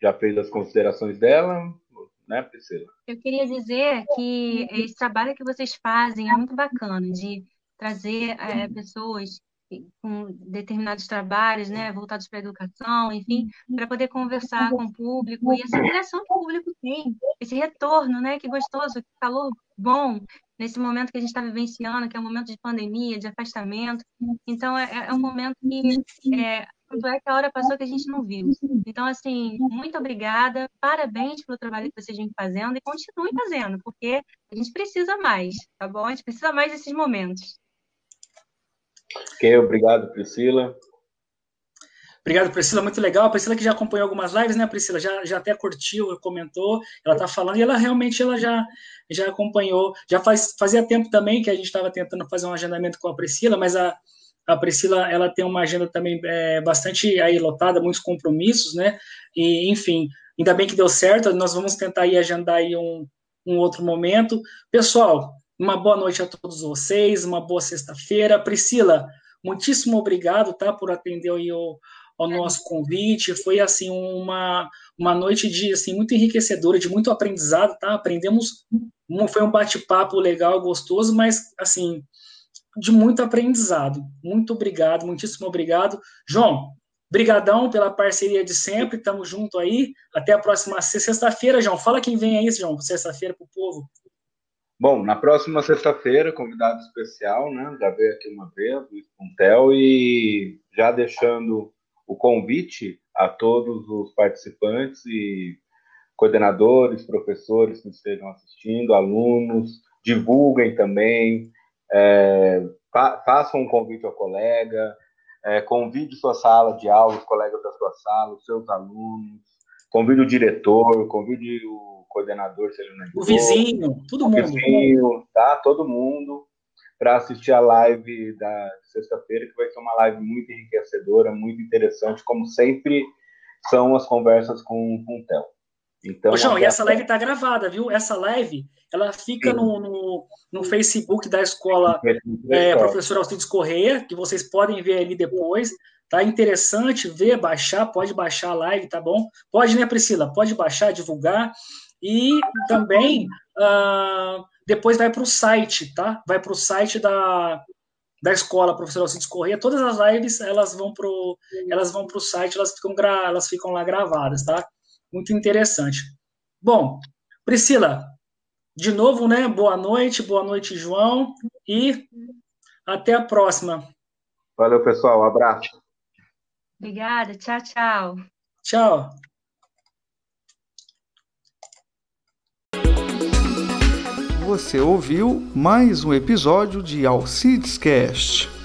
já fez as considerações dela, né, Priscila? Eu queria dizer que esse trabalho que vocês fazem é muito bacana, de trazer é, pessoas com determinados trabalhos, né, voltados para a educação, enfim, para poder conversar com o público e essa interação que o público tem, esse retorno, né, que gostoso, que calor bom nesse momento que a gente está vivenciando, que é um momento de pandemia, de afastamento. Então, é, é um momento que é, tanto é que a hora passou que a gente não viu. Então, assim, muito obrigada, parabéns pelo trabalho que vocês vêm fazendo e continuem fazendo, porque a gente precisa mais, tá bom? A gente precisa mais desses momentos. Ok, obrigado, Priscila. Obrigado, Priscila, muito legal. A Priscila que já acompanhou algumas lives, né, Priscila? Já, já até curtiu, comentou, ela está falando, e ela realmente ela já, já acompanhou. Já faz, fazia tempo também que a gente estava tentando fazer um agendamento com a Priscila, mas a, a Priscila ela tem uma agenda também é, bastante aí lotada, muitos compromissos, né? E, enfim, ainda bem que deu certo, nós vamos tentar aí agendar aí um, um outro momento. Pessoal, uma boa noite a todos vocês, uma boa sexta-feira. Priscila, muitíssimo obrigado, tá, por atender aí o, ao nosso convite. Foi assim uma, uma noite de assim muito enriquecedora, de muito aprendizado, tá? Aprendemos, foi um bate-papo legal, gostoso, mas assim de muito aprendizado. Muito obrigado, muitíssimo obrigado, João. Brigadão pela parceria de sempre, estamos junto aí. Até a próxima sexta-feira, João. Fala quem vem aí, João, sexta-feira para o povo. Bom, na próxima sexta-feira, convidado especial, né? Já veio aqui uma vez, Luiz Pontel, e já deixando o convite a todos os participantes e coordenadores, professores que estejam assistindo, alunos, divulguem também, é, fa façam um convite ao colega, é, convide sua sala de aula, os colegas da sua sala, os seus alunos, Convide o diretor, convide o coordenador, se ele não é O vizinho, todo o mundo. vizinho, tá? Todo mundo para assistir a live da sexta-feira, que vai ser uma live muito enriquecedora, muito interessante, como sempre são as conversas com, com o Theo. Então, Ô, João, e essa live está gravada, viu? Essa live, ela fica no, no, no, Facebook da escola é, Professor Alcides Correia, que vocês podem ver ali depois. Tá interessante ver, baixar, pode baixar a live, tá bom? Pode, né, Priscila? Pode baixar, divulgar. E também, uh, depois vai para o site, tá? Vai para o site da, da escola Professor Alcides Correia. Todas as lives, elas vão pro, elas vão para o site, elas ficam, gra, elas ficam lá gravadas, tá? Muito interessante. Bom, Priscila, de novo, né? Boa noite, boa noite, João, e até a próxima. Valeu, pessoal. Um abraço. Obrigada. Tchau, tchau. Tchau. Você ouviu mais um episódio de Alcides Cast.